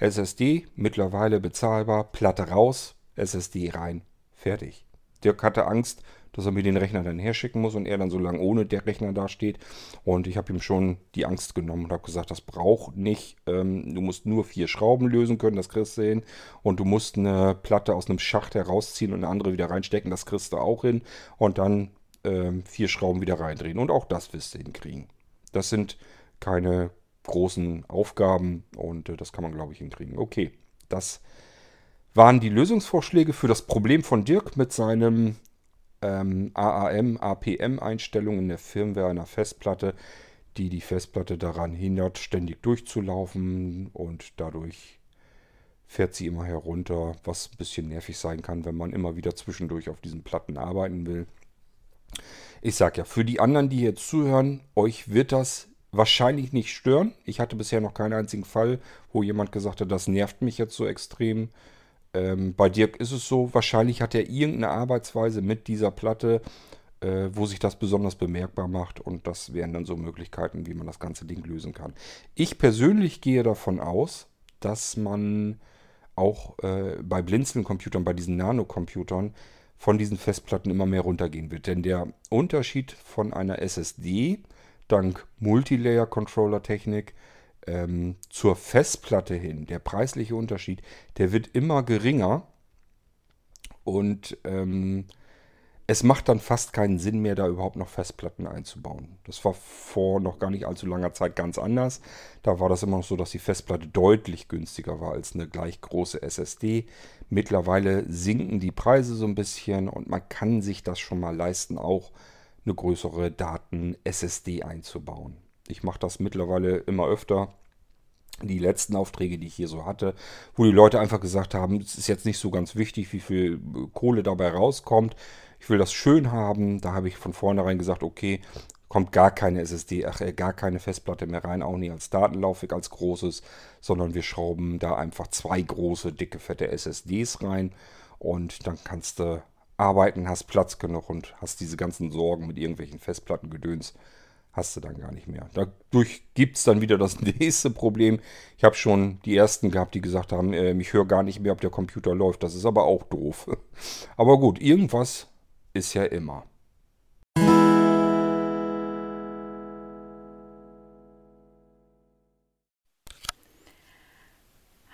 SSD mittlerweile bezahlbar, Platte raus, SSD rein, fertig. Dirk hatte Angst, dass er mir den Rechner dann herschicken muss und er dann so lange ohne der Rechner dasteht. Und ich habe ihm schon die Angst genommen und habe gesagt, das braucht nicht. Ähm, du musst nur vier Schrauben lösen können, das kriegst du hin. Und du musst eine Platte aus einem Schacht herausziehen und eine andere wieder reinstecken, das kriegst du auch hin. Und dann ähm, vier Schrauben wieder reindrehen. Und auch das wirst du hinkriegen. Das sind keine großen Aufgaben und äh, das kann man, glaube ich, hinkriegen. Okay, das waren die Lösungsvorschläge für das Problem von Dirk mit seinem ähm, AAM, APM-Einstellung in der Firmware einer Festplatte, die die Festplatte daran hindert, ständig durchzulaufen und dadurch fährt sie immer herunter, was ein bisschen nervig sein kann, wenn man immer wieder zwischendurch auf diesen Platten arbeiten will. Ich sag ja, für die anderen, die jetzt zuhören, euch wird das wahrscheinlich nicht stören. Ich hatte bisher noch keinen einzigen Fall, wo jemand gesagt hat, das nervt mich jetzt so extrem. Ähm, bei Dirk ist es so, wahrscheinlich hat er irgendeine Arbeitsweise mit dieser Platte, äh, wo sich das besonders bemerkbar macht und das wären dann so Möglichkeiten, wie man das ganze Ding lösen kann. Ich persönlich gehe davon aus, dass man auch äh, bei Blinzeln-Computern, bei diesen Nano-Computern, von diesen Festplatten immer mehr runtergehen wird. Denn der Unterschied von einer SSD dank Multilayer-Controller-Technik ähm, zur Festplatte hin, der preisliche Unterschied, der wird immer geringer und ähm, es macht dann fast keinen Sinn mehr, da überhaupt noch Festplatten einzubauen. Das war vor noch gar nicht allzu langer Zeit ganz anders. Da war das immer noch so, dass die Festplatte deutlich günstiger war als eine gleich große SSD. Mittlerweile sinken die Preise so ein bisschen und man kann sich das schon mal leisten, auch eine größere Daten-SSD einzubauen. Ich mache das mittlerweile immer öfter. Die letzten Aufträge, die ich hier so hatte, wo die Leute einfach gesagt haben, es ist jetzt nicht so ganz wichtig, wie viel Kohle dabei rauskommt. Ich will das schön haben. Da habe ich von vornherein gesagt, okay, kommt gar keine SSD, ach, äh, gar keine Festplatte mehr rein, auch nicht als Datenlaufwerk, als großes, sondern wir schrauben da einfach zwei große, dicke, fette SSDs rein und dann kannst du arbeiten, hast Platz genug und hast diese ganzen Sorgen mit irgendwelchen Festplattengedöns hast du dann gar nicht mehr. Dadurch gibt es dann wieder das nächste Problem. Ich habe schon die ersten gehabt, die gesagt haben, äh, ich höre gar nicht mehr, ob der Computer läuft. Das ist aber auch doof. aber gut, irgendwas ist ja immer.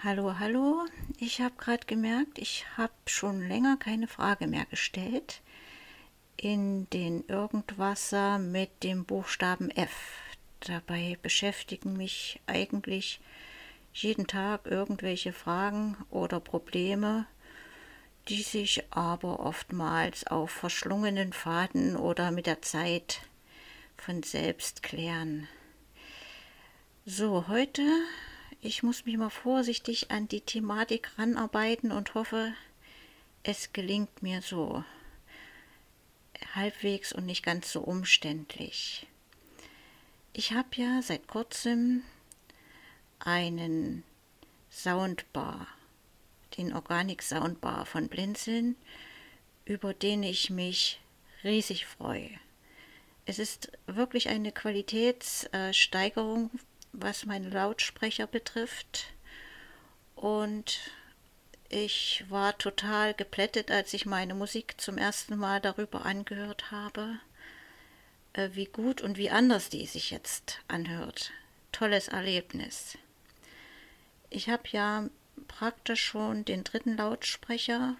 Hallo, hallo. Ich habe gerade gemerkt, ich habe schon länger keine Frage mehr gestellt in den Irgendwasser mit dem Buchstaben F. Dabei beschäftigen mich eigentlich jeden Tag irgendwelche Fragen oder Probleme, die sich aber oftmals auf verschlungenen Faden oder mit der Zeit von selbst klären. So, heute, ich muss mich mal vorsichtig an die Thematik ranarbeiten und hoffe, es gelingt mir so halbwegs und nicht ganz so umständlich. Ich habe ja seit kurzem einen Soundbar, den Organic Soundbar von Blinzeln, über den ich mich riesig freue. Es ist wirklich eine Qualitätssteigerung, was meine Lautsprecher betrifft. Und ich war total geplättet, als ich meine Musik zum ersten Mal darüber angehört habe, äh, wie gut und wie anders die sich jetzt anhört. Tolles Erlebnis. Ich habe ja praktisch schon den dritten Lautsprecher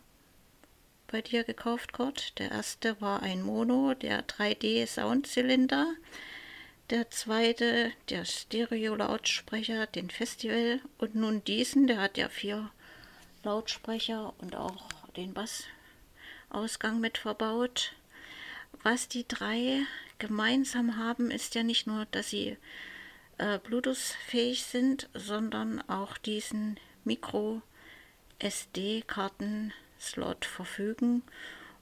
bei dir gekauft, Kurt. Der erste war ein Mono, der 3D-Soundzylinder. Der zweite, der Stereo-Lautsprecher, den Festival. Und nun diesen, der hat ja vier Lautsprecher und auch den Bassausgang mit verbaut. Was die drei gemeinsam haben, ist ja nicht nur, dass sie äh, Bluetooth-fähig sind, sondern auch diesen Micro-SD-Karten-Slot verfügen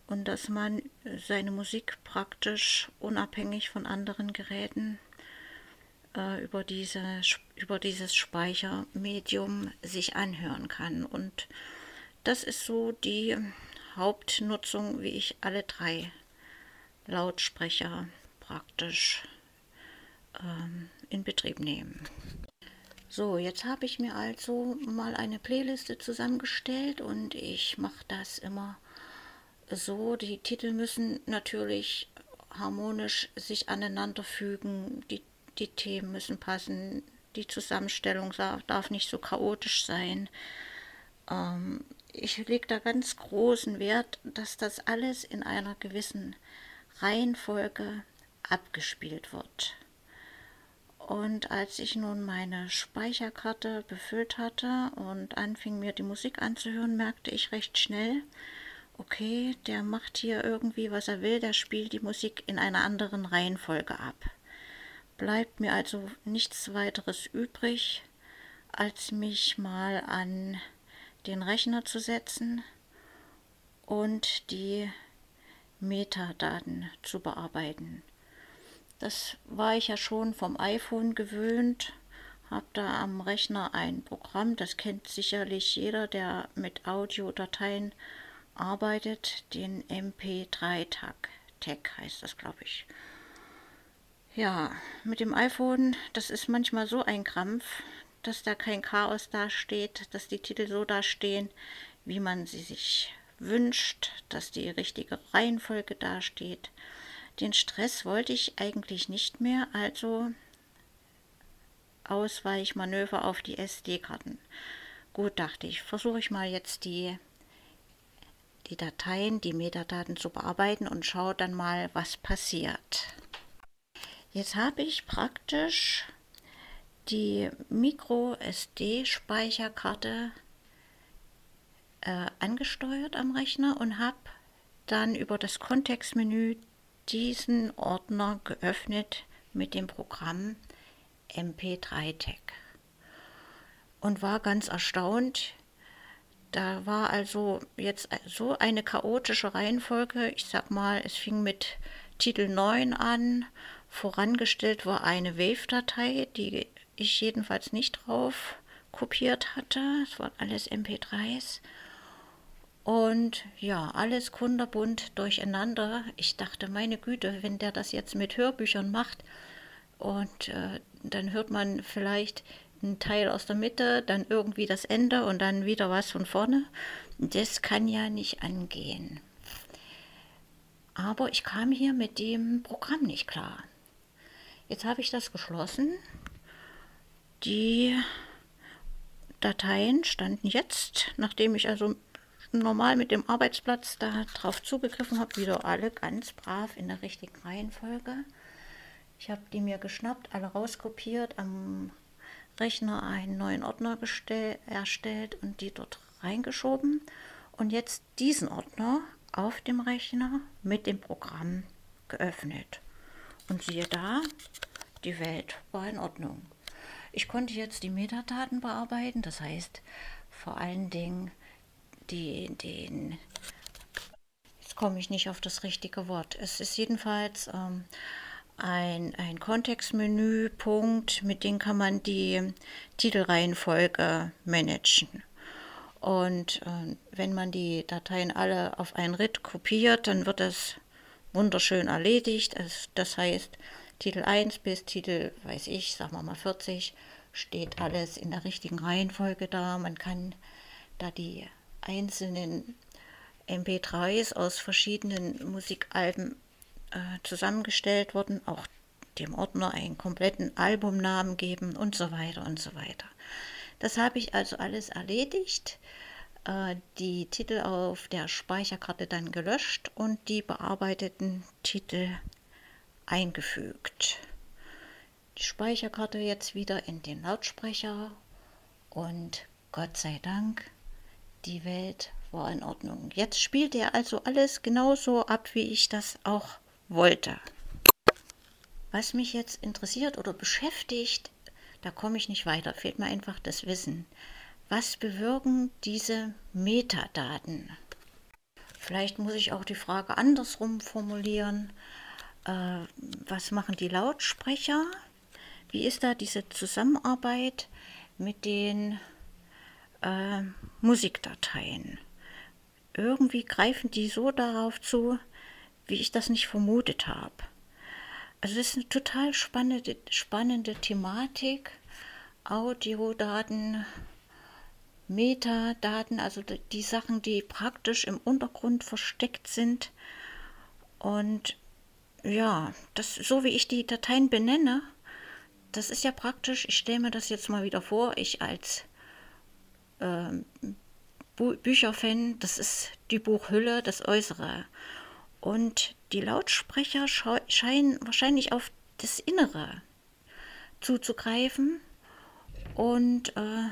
und dass man seine Musik praktisch unabhängig von anderen Geräten äh, über, diese, über dieses Speichermedium sich anhören kann. Und das ist so die Hauptnutzung, wie ich alle drei Lautsprecher praktisch ähm, in Betrieb nehme. So, jetzt habe ich mir also mal eine Playliste zusammengestellt und ich mache das immer so, die Titel müssen natürlich harmonisch sich aneinander fügen, die, die Themen müssen passen, die Zusammenstellung darf nicht so chaotisch sein. Ähm, ich lege da ganz großen Wert, dass das alles in einer gewissen Reihenfolge abgespielt wird. Und als ich nun meine Speicherkarte befüllt hatte und anfing mir die Musik anzuhören, merkte ich recht schnell, okay, der macht hier irgendwie, was er will, der spielt die Musik in einer anderen Reihenfolge ab. Bleibt mir also nichts weiteres übrig, als mich mal an den Rechner zu setzen und die Metadaten zu bearbeiten. Das war ich ja schon vom iPhone gewöhnt, habe da am Rechner ein Programm, das kennt sicherlich jeder, der mit Audiodateien arbeitet, den MP3-Tag. Tag heißt das, glaube ich. Ja, mit dem iPhone, das ist manchmal so ein Krampf, dass da kein Chaos dasteht, dass die Titel so dastehen, wie man sie sich wünscht, dass die richtige Reihenfolge dasteht. Den Stress wollte ich eigentlich nicht mehr, also Ausweichmanöver auf die SD-Karten. Gut, dachte ich, versuche ich mal jetzt die, die Dateien, die Metadaten zu bearbeiten und schaue dann mal, was passiert. Jetzt habe ich praktisch die Micro SD-Speicherkarte äh, angesteuert am Rechner und habe dann über das Kontextmenü diesen Ordner geöffnet mit dem Programm MP3-Tag und war ganz erstaunt. Da war also jetzt so eine chaotische Reihenfolge. Ich sag mal, es fing mit Titel 9 an. Vorangestellt war eine Wave-Datei, die ich jedenfalls nicht drauf kopiert hatte. Es waren alles MP3s. Und ja, alles kunderbunt durcheinander. Ich dachte, meine Güte, wenn der das jetzt mit Hörbüchern macht und äh, dann hört man vielleicht einen Teil aus der Mitte, dann irgendwie das Ende und dann wieder was von vorne. Das kann ja nicht angehen. Aber ich kam hier mit dem Programm nicht klar. Jetzt habe ich das geschlossen. Die Dateien standen jetzt, nachdem ich also normal mit dem Arbeitsplatz da drauf zugegriffen habe, wieder alle ganz brav in der richtigen Reihenfolge. Ich habe die mir geschnappt, alle rauskopiert, am Rechner einen neuen Ordner erstellt und die dort reingeschoben. Und jetzt diesen Ordner auf dem Rechner mit dem Programm geöffnet. Und siehe da, die Welt war in Ordnung. Ich konnte jetzt die Metadaten bearbeiten, das heißt vor allen Dingen die, den, jetzt komme ich nicht auf das richtige Wort. Es ist jedenfalls ähm, ein, ein Kontextmenüpunkt, mit dem kann man die Titelreihenfolge managen. Und äh, wenn man die Dateien alle auf ein RIT kopiert, dann wird das wunderschön erledigt. Es, das heißt, Titel 1 bis Titel, weiß ich, sagen wir mal 40, steht alles in der richtigen Reihenfolge da. Man kann da die einzelnen MP3s aus verschiedenen Musikalben äh, zusammengestellt wurden, auch dem Ordner einen kompletten Albumnamen geben und so weiter und so weiter. Das habe ich also alles erledigt, äh, die Titel auf der Speicherkarte dann gelöscht und die bearbeiteten Titel eingefügt. Die Speicherkarte jetzt wieder in den Lautsprecher und Gott sei Dank die Welt war in Ordnung. Jetzt spielt er also alles genauso ab, wie ich das auch wollte. Was mich jetzt interessiert oder beschäftigt, da komme ich nicht weiter, fehlt mir einfach das Wissen. Was bewirken diese Metadaten? Vielleicht muss ich auch die Frage andersrum formulieren. Äh, was machen die Lautsprecher? Wie ist da diese Zusammenarbeit mit den äh, Musikdateien. Irgendwie greifen die so darauf zu, wie ich das nicht vermutet habe. Also es ist eine total spannende, spannende Thematik. Audiodaten Metadaten, also die Sachen, die praktisch im Untergrund versteckt sind. Und ja, das, so wie ich die Dateien benenne, das ist ja praktisch, ich stelle mir das jetzt mal wieder vor, ich als äh, Bücherfan, das ist die Buchhülle, das Äußere. Und die Lautsprecher scheinen wahrscheinlich auf das Innere zuzugreifen und äh,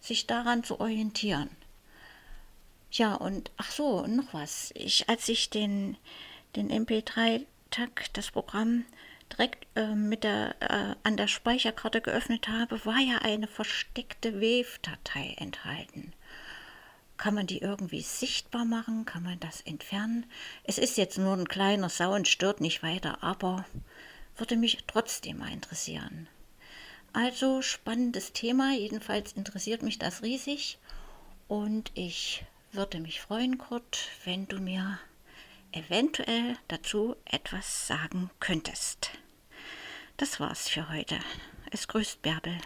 sich daran zu orientieren. Ja, und ach so, noch was. Ich, als ich den, den MP3-Tag, das Programm, direkt äh, mit der, äh, an der Speicherkarte geöffnet habe, war ja eine versteckte Wave-Datei enthalten. Kann man die irgendwie sichtbar machen? Kann man das entfernen? Es ist jetzt nur ein kleiner Sound, stört nicht weiter, aber würde mich trotzdem mal interessieren. Also spannendes Thema, jedenfalls interessiert mich das riesig und ich würde mich freuen, Kurt, wenn du mir eventuell dazu etwas sagen könntest. Das war's für heute. Es grüßt Bärbel.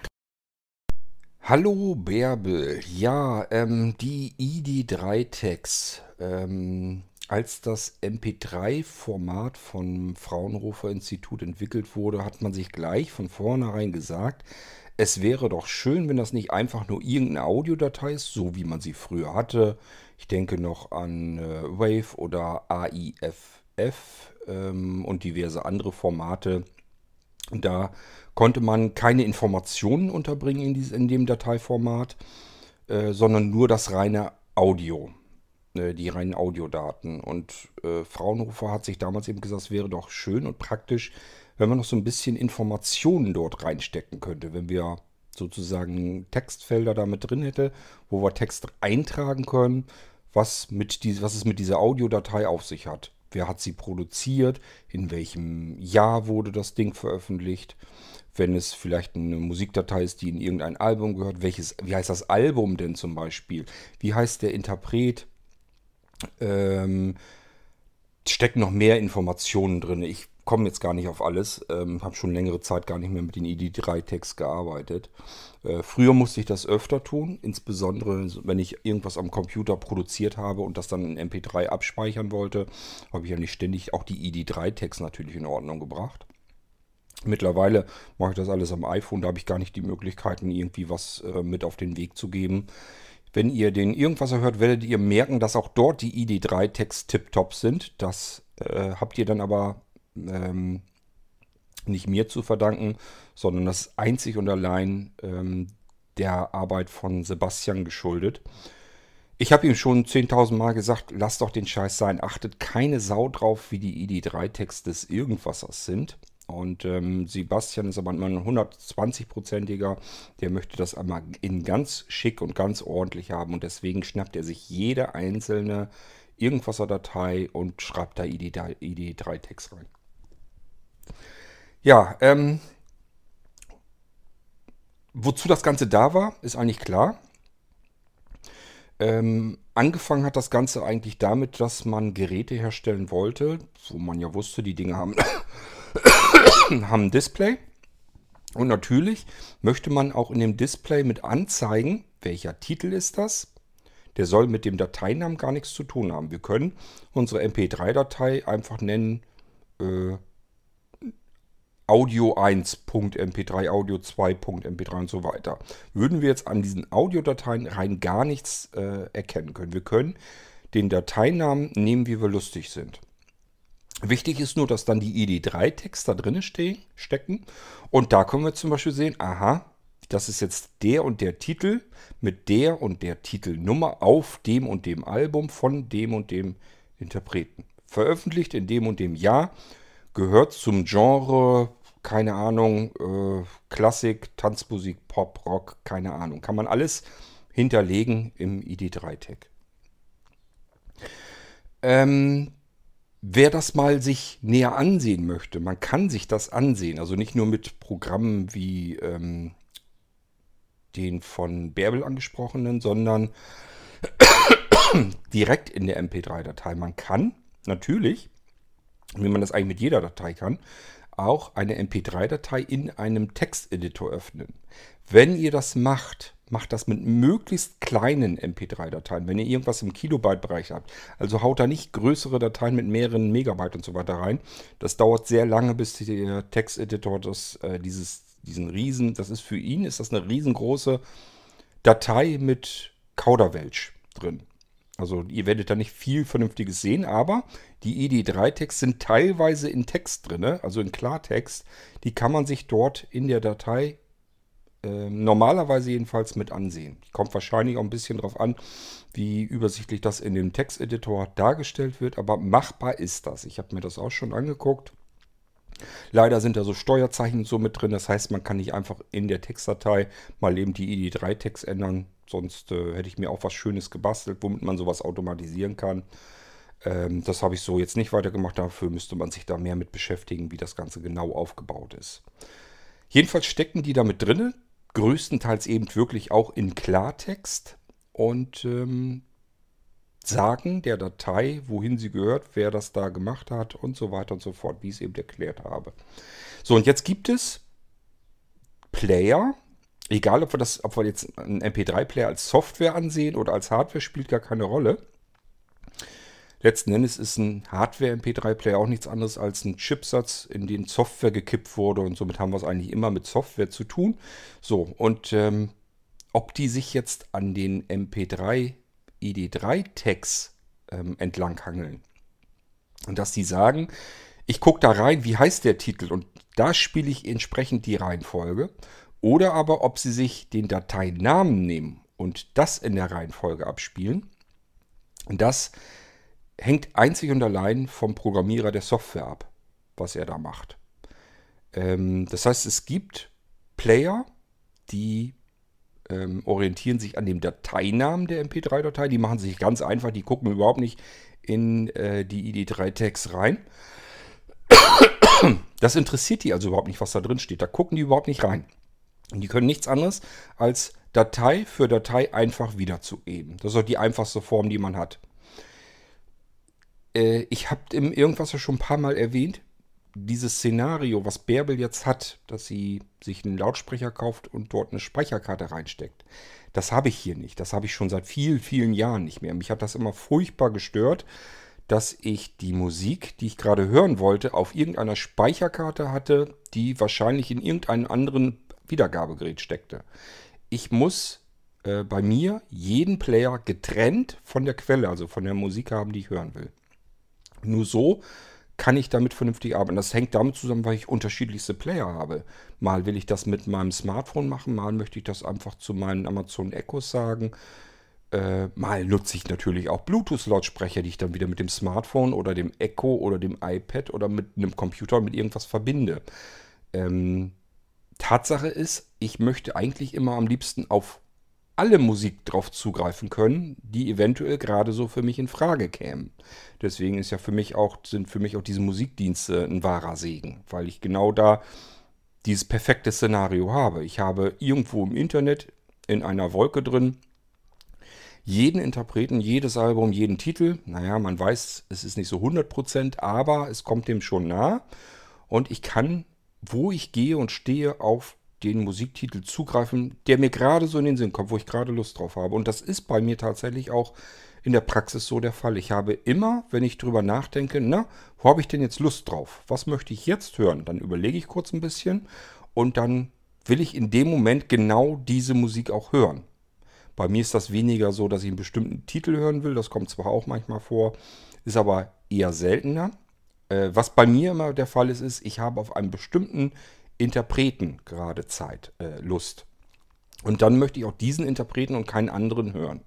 Hallo Bärbel. Ja, ähm, die ID3-Tags. Ähm, als das MP3-Format vom Fraunhofer Institut entwickelt wurde, hat man sich gleich von vornherein gesagt, es wäre doch schön, wenn das nicht einfach nur irgendeine Audiodatei ist, so wie man sie früher hatte. Ich denke noch an äh, Wave oder AIFF ähm, und diverse andere Formate. Da konnte man keine Informationen unterbringen in, dieses, in dem Dateiformat, äh, sondern nur das reine Audio. Äh, die reinen Audiodaten. Und äh, Fraunhofer hat sich damals eben gesagt, es wäre doch schön und praktisch, wenn man noch so ein bisschen Informationen dort reinstecken könnte. Wenn wir sozusagen Textfelder damit drin hätte, wo wir Text eintragen können, was, mit die, was es mit dieser Audiodatei auf sich hat. Wer hat sie produziert? In welchem Jahr wurde das Ding veröffentlicht? Wenn es vielleicht eine Musikdatei ist, die in irgendein Album gehört, welches, wie heißt das Album denn zum Beispiel? Wie heißt der Interpret? ähm, stecken noch mehr Informationen drin. Ich komme jetzt gar nicht auf alles, ähm, habe schon längere Zeit gar nicht mehr mit den ID3-Tags gearbeitet. Äh, früher musste ich das öfter tun, insbesondere wenn ich irgendwas am Computer produziert habe und das dann in MP3 abspeichern wollte, habe ich ja nicht ständig auch die ID3-Tags natürlich in Ordnung gebracht. Mittlerweile mache ich das alles am iPhone, da habe ich gar nicht die Möglichkeiten, irgendwie was äh, mit auf den Weg zu geben. Wenn ihr den Irgendwasser hört, werdet ihr merken, dass auch dort die ID3-Text tiptop sind. Das äh, habt ihr dann aber ähm, nicht mir zu verdanken, sondern das einzig und allein ähm, der Arbeit von Sebastian geschuldet. Ich habe ihm schon 10.000 Mal gesagt, lasst doch den Scheiß sein. Achtet keine Sau drauf, wie die ID3-Texte des Irgendwassers sind. Und ähm, Sebastian ist aber immer ein 120-prozentiger. Der möchte das einmal in ganz schick und ganz ordentlich haben. Und deswegen schnappt er sich jede einzelne Irgendwasser-Datei und schreibt da ID3-Text rein. Ja, ähm, wozu das Ganze da war, ist eigentlich klar. Ähm, angefangen hat das Ganze eigentlich damit, dass man Geräte herstellen wollte, wo man ja wusste, die Dinge haben haben ein Display. Und natürlich möchte man auch in dem Display mit anzeigen, welcher Titel ist das. Der soll mit dem Dateinamen gar nichts zu tun haben. Wir können unsere MP3-Datei einfach nennen äh, Audio 1.mp3, Audio 2.mp3 und so weiter. Würden wir jetzt an diesen Audiodateien rein gar nichts äh, erkennen können. Wir können den Dateinamen nehmen, wie wir lustig sind. Wichtig ist nur, dass dann die ID3-Text da drin stecken. Und da können wir zum Beispiel sehen, aha, das ist jetzt der und der Titel mit der und der Titelnummer auf dem und dem Album von dem und dem Interpreten. Veröffentlicht in dem und dem Jahr, gehört zum Genre, keine Ahnung, äh, Klassik, Tanzmusik, Pop, Rock, keine Ahnung. Kann man alles hinterlegen im ID3-Tag. Ähm, Wer das mal sich näher ansehen möchte, man kann sich das ansehen. Also nicht nur mit Programmen wie ähm, den von Bärbel angesprochenen, sondern direkt in der MP3-Datei. Man kann natürlich, wie man das eigentlich mit jeder Datei kann, auch eine MP3-Datei in einem Texteditor öffnen. Wenn ihr das macht, macht das mit möglichst kleinen MP3-Dateien. Wenn ihr irgendwas im Kilobyte-Bereich habt, also haut da nicht größere Dateien mit mehreren Megabyte und so weiter rein. Das dauert sehr lange, bis der Texteditor das, äh, dieses, diesen riesen, das ist für ihn, ist das eine riesengroße Datei mit Kauderwelsch drin. Also ihr werdet da nicht viel Vernünftiges sehen, aber die ID3-Text sind teilweise in Text drin, also in Klartext. Die kann man sich dort in der Datei äh, normalerweise jedenfalls mit ansehen. Kommt wahrscheinlich auch ein bisschen darauf an, wie übersichtlich das in dem Texteditor dargestellt wird, aber machbar ist das. Ich habe mir das auch schon angeguckt. Leider sind da so Steuerzeichen so mit drin, das heißt, man kann nicht einfach in der Textdatei mal eben die ID3-Text ändern. Sonst äh, hätte ich mir auch was Schönes gebastelt, womit man sowas automatisieren kann. Ähm, das habe ich so jetzt nicht weitergemacht. Dafür müsste man sich da mehr mit beschäftigen, wie das Ganze genau aufgebaut ist. Jedenfalls stecken die damit drin, größtenteils eben wirklich auch in Klartext und ähm, sagen der Datei, wohin sie gehört, wer das da gemacht hat und so weiter und so fort, wie ich es eben erklärt habe. So, und jetzt gibt es Player, egal ob wir, das, ob wir jetzt einen MP3-Player als Software ansehen oder als Hardware, spielt gar keine Rolle. Letzten Endes ist ein Hardware-MP3-Player auch nichts anderes als ein Chipsatz, in den Software gekippt wurde und somit haben wir es eigentlich immer mit Software zu tun. So, und ähm, ob die sich jetzt an den MP3 ID3-Tags ähm, entlanghangeln und dass die sagen, ich gucke da rein, wie heißt der Titel und da spiele ich entsprechend die Reihenfolge. Oder aber ob sie sich den Dateinamen nehmen und das in der Reihenfolge abspielen. Und das hängt einzig und allein vom Programmierer der Software ab, was er da macht. Ähm, das heißt, es gibt Player, die ähm, orientieren sich an dem Dateinamen der MP3-Datei. Die machen sich ganz einfach, die gucken überhaupt nicht in äh, die ID3-Tags rein. Das interessiert die also überhaupt nicht, was da drin steht. Da gucken die überhaupt nicht rein. Und die können nichts anderes als Datei für Datei einfach wiederzugeben. Das ist auch die einfachste Form, die man hat. Äh, ich habe im irgendwas ja schon ein paar Mal erwähnt, dieses Szenario, was Bärbel jetzt hat, dass sie sich einen Lautsprecher kauft und dort eine Speicherkarte reinsteckt. Das habe ich hier nicht. Das habe ich schon seit vielen, vielen Jahren nicht mehr. Mich hat das immer furchtbar gestört, dass ich die Musik, die ich gerade hören wollte, auf irgendeiner Speicherkarte hatte, die wahrscheinlich in irgendeinem anderen Wiedergabegerät steckte. Ich muss äh, bei mir jeden Player getrennt von der Quelle, also von der Musik haben, die ich hören will. Nur so kann ich damit vernünftig arbeiten. Das hängt damit zusammen, weil ich unterschiedlichste Player habe. Mal will ich das mit meinem Smartphone machen, mal möchte ich das einfach zu meinen Amazon Echos sagen. Äh, mal nutze ich natürlich auch Bluetooth-Lautsprecher, die ich dann wieder mit dem Smartphone oder dem Echo oder dem iPad oder mit einem Computer mit irgendwas verbinde. Ähm, Tatsache ist, ich möchte eigentlich immer am liebsten auf alle Musik drauf zugreifen können, die eventuell gerade so für mich in Frage kämen. Deswegen ist ja für mich auch, sind für mich auch diese Musikdienste ein wahrer Segen, weil ich genau da dieses perfekte Szenario habe. Ich habe irgendwo im Internet in einer Wolke drin jeden Interpreten, jedes Album, jeden Titel. Naja, man weiß, es ist nicht so 100%, aber es kommt dem schon nah. Und ich kann, wo ich gehe und stehe, auf den Musiktitel zugreifen, der mir gerade so in den Sinn kommt, wo ich gerade Lust drauf habe. Und das ist bei mir tatsächlich auch in der Praxis so der Fall. Ich habe immer, wenn ich drüber nachdenke, na, wo habe ich denn jetzt Lust drauf? Was möchte ich jetzt hören? Dann überlege ich kurz ein bisschen und dann will ich in dem Moment genau diese Musik auch hören. Bei mir ist das weniger so, dass ich einen bestimmten Titel hören will. Das kommt zwar auch manchmal vor, ist aber eher seltener. Äh, was bei mir immer der Fall ist, ist, ich habe auf einen bestimmten Interpreten gerade Zeit, äh, Lust. Und dann möchte ich auch diesen Interpreten und keinen anderen hören.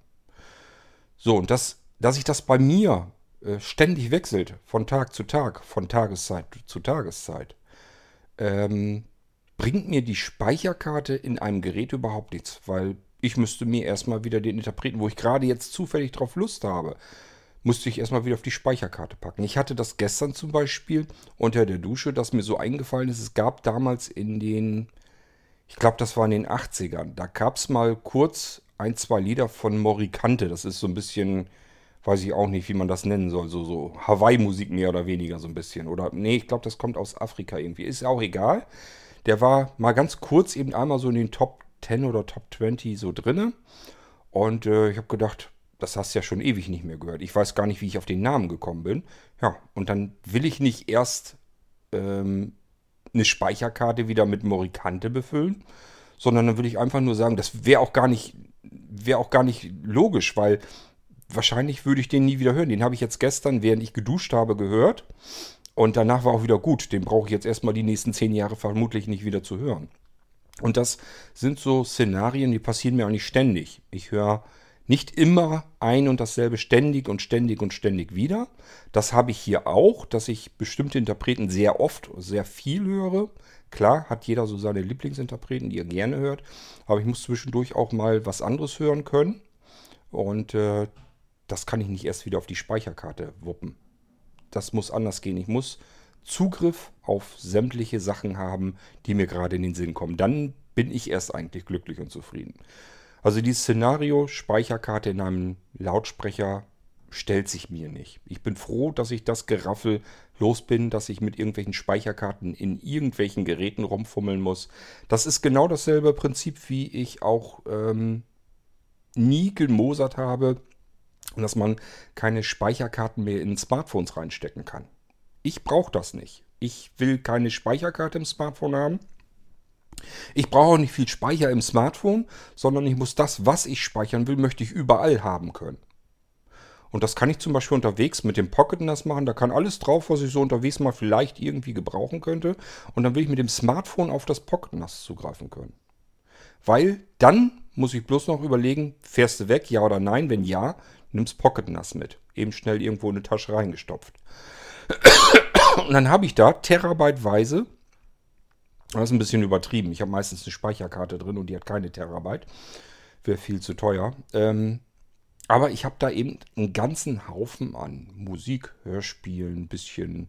So, und das, dass sich das bei mir äh, ständig wechselt, von Tag zu Tag, von Tageszeit zu Tageszeit, ähm, bringt mir die Speicherkarte in einem Gerät überhaupt nichts, weil ich müsste mir erstmal wieder den Interpreten, wo ich gerade jetzt zufällig drauf Lust habe, musste ich erstmal wieder auf die Speicherkarte packen. Ich hatte das gestern zum Beispiel unter der Dusche, dass mir so eingefallen ist, es gab damals in den, ich glaube, das war in den 80ern, da gab es mal kurz ein, zwei Lieder von Morikante. Das ist so ein bisschen, weiß ich auch nicht, wie man das nennen soll, so, so Hawaii-Musik mehr oder weniger so ein bisschen. Oder, nee, ich glaube, das kommt aus Afrika irgendwie. Ist auch egal. Der war mal ganz kurz eben einmal so in den Top 10 oder Top 20 so drinne. Und äh, ich habe gedacht, das hast du ja schon ewig nicht mehr gehört. Ich weiß gar nicht, wie ich auf den Namen gekommen bin. Ja, und dann will ich nicht erst ähm, eine Speicherkarte wieder mit Morikante befüllen, sondern dann will ich einfach nur sagen, das wäre auch gar nicht, wäre auch gar nicht logisch, weil wahrscheinlich würde ich den nie wieder hören. Den habe ich jetzt gestern, während ich geduscht habe, gehört. Und danach war auch wieder gut. Den brauche ich jetzt erstmal die nächsten zehn Jahre vermutlich nicht wieder zu hören. Und das sind so Szenarien, die passieren mir eigentlich ständig. Ich höre nicht immer ein und dasselbe ständig und ständig und ständig wieder. Das habe ich hier auch, dass ich bestimmte Interpreten sehr oft, sehr viel höre. Klar, hat jeder so seine Lieblingsinterpreten, die er gerne hört. Aber ich muss zwischendurch auch mal was anderes hören können. Und äh, das kann ich nicht erst wieder auf die Speicherkarte wuppen. Das muss anders gehen. Ich muss Zugriff auf sämtliche Sachen haben, die mir gerade in den Sinn kommen. Dann bin ich erst eigentlich glücklich und zufrieden. Also dieses Szenario Speicherkarte in einem Lautsprecher stellt sich mir nicht. Ich bin froh, dass ich das Geraffel los bin, dass ich mit irgendwelchen Speicherkarten in irgendwelchen Geräten rumfummeln muss. Das ist genau dasselbe Prinzip, wie ich auch ähm, nie gemosert habe, dass man keine Speicherkarten mehr in Smartphones reinstecken kann. Ich brauche das nicht. Ich will keine Speicherkarte im Smartphone haben. Ich brauche auch nicht viel Speicher im Smartphone, sondern ich muss das, was ich speichern will, möchte ich überall haben können. Und das kann ich zum Beispiel unterwegs mit dem Pocket NAS machen. Da kann alles drauf, was ich so unterwegs mal vielleicht irgendwie gebrauchen könnte. Und dann will ich mit dem Smartphone auf das Pocket NAS zugreifen können. Weil dann muss ich bloß noch überlegen, fährst du weg, ja oder nein? Wenn ja, nimmst Pocket NAS mit. Eben schnell irgendwo in eine Tasche reingestopft. Und dann habe ich da terabyteweise das ist ein bisschen übertrieben. Ich habe meistens eine Speicherkarte drin und die hat keine Terabyte. Wäre viel zu teuer. Ähm, aber ich habe da eben einen ganzen Haufen an Musik, Hörspielen, ein bisschen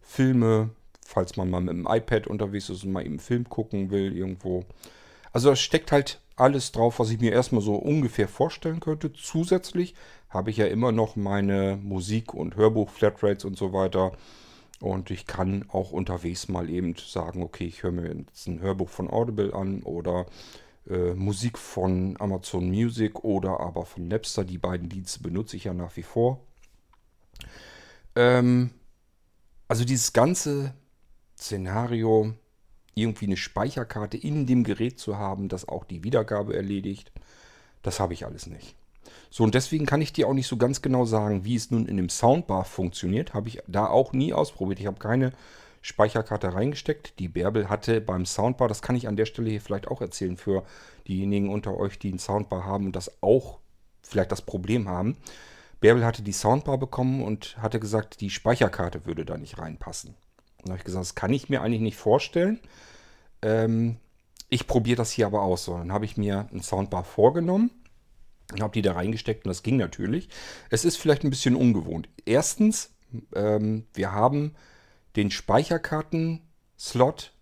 Filme, falls man mal mit dem iPad unterwegs ist und mal eben einen Film gucken will irgendwo. Also da steckt halt alles drauf, was ich mir erstmal so ungefähr vorstellen könnte. Zusätzlich habe ich ja immer noch meine Musik- und Hörbuch-Flatrates und so weiter. Und ich kann auch unterwegs mal eben sagen, okay, ich höre mir jetzt ein Hörbuch von Audible an oder äh, Musik von Amazon Music oder aber von Napster. Die beiden Dienste benutze ich ja nach wie vor. Ähm, also dieses ganze Szenario, irgendwie eine Speicherkarte in dem Gerät zu haben, das auch die Wiedergabe erledigt, das habe ich alles nicht. So, und deswegen kann ich dir auch nicht so ganz genau sagen, wie es nun in dem Soundbar funktioniert. Habe ich da auch nie ausprobiert. Ich habe keine Speicherkarte reingesteckt. Die Bärbel hatte beim Soundbar, das kann ich an der Stelle hier vielleicht auch erzählen für diejenigen unter euch, die einen Soundbar haben und das auch vielleicht das Problem haben. Bärbel hatte die Soundbar bekommen und hatte gesagt, die Speicherkarte würde da nicht reinpassen. Und da habe ich gesagt, das kann ich mir eigentlich nicht vorstellen. Ähm, ich probiere das hier aber aus. So, dann habe ich mir ein Soundbar vorgenommen habe die da reingesteckt und das ging natürlich. Es ist vielleicht ein bisschen ungewohnt. Erstens, ähm, wir haben den Speicherkarten-Slot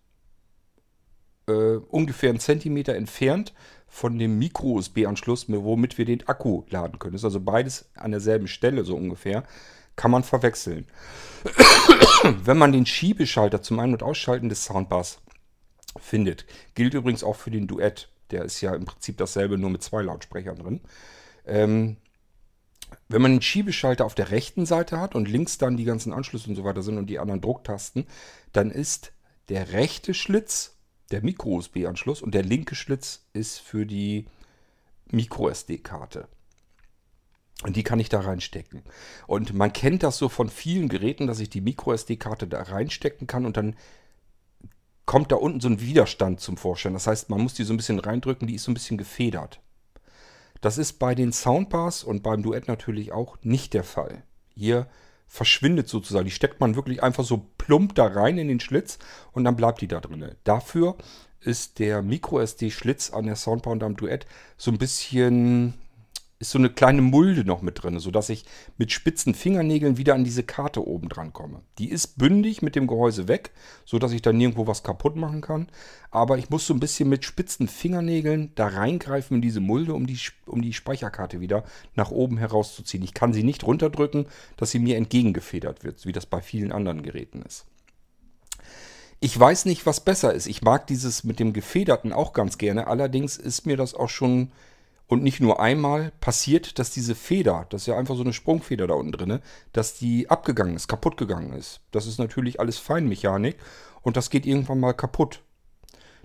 äh, ungefähr einen Zentimeter entfernt von dem Micro-USB-Anschluss, womit wir den Akku laden können. Das ist also beides an derselben Stelle so ungefähr. Kann man verwechseln. Wenn man den Schiebeschalter zum Ein- und Ausschalten des Soundbars findet, gilt übrigens auch für den Duett. Der ist ja im Prinzip dasselbe, nur mit zwei Lautsprechern drin. Ähm, wenn man den Schiebeschalter auf der rechten Seite hat und links dann die ganzen Anschlüsse und so weiter sind und die anderen Drucktasten, dann ist der rechte Schlitz der Micro-USB-Anschluss und der linke Schlitz ist für die Micro-SD-Karte. Und die kann ich da reinstecken. Und man kennt das so von vielen Geräten, dass ich die Micro-SD-Karte da reinstecken kann und dann kommt da unten so ein Widerstand zum Vorschein. Das heißt, man muss die so ein bisschen reindrücken, die ist so ein bisschen gefedert. Das ist bei den Soundbars und beim Duett natürlich auch nicht der Fall. Hier verschwindet sozusagen. Die steckt man wirklich einfach so plump da rein in den Schlitz und dann bleibt die da drin. Dafür ist der MicroSD-Schlitz an der Soundbar und am Duett so ein bisschen ist so eine kleine Mulde noch mit drin, sodass ich mit spitzen Fingernägeln wieder an diese Karte oben dran komme. Die ist bündig mit dem Gehäuse weg, sodass ich da nirgendwo was kaputt machen kann. Aber ich muss so ein bisschen mit spitzen Fingernägeln da reingreifen in diese Mulde, um die, um die Speicherkarte wieder nach oben herauszuziehen. Ich kann sie nicht runterdrücken, dass sie mir entgegengefedert wird, wie das bei vielen anderen Geräten ist. Ich weiß nicht, was besser ist. Ich mag dieses mit dem Gefederten auch ganz gerne. Allerdings ist mir das auch schon und nicht nur einmal passiert, dass diese Feder, das ist ja einfach so eine Sprungfeder da unten drin, dass die abgegangen ist, kaputt gegangen ist. Das ist natürlich alles Feinmechanik und das geht irgendwann mal kaputt.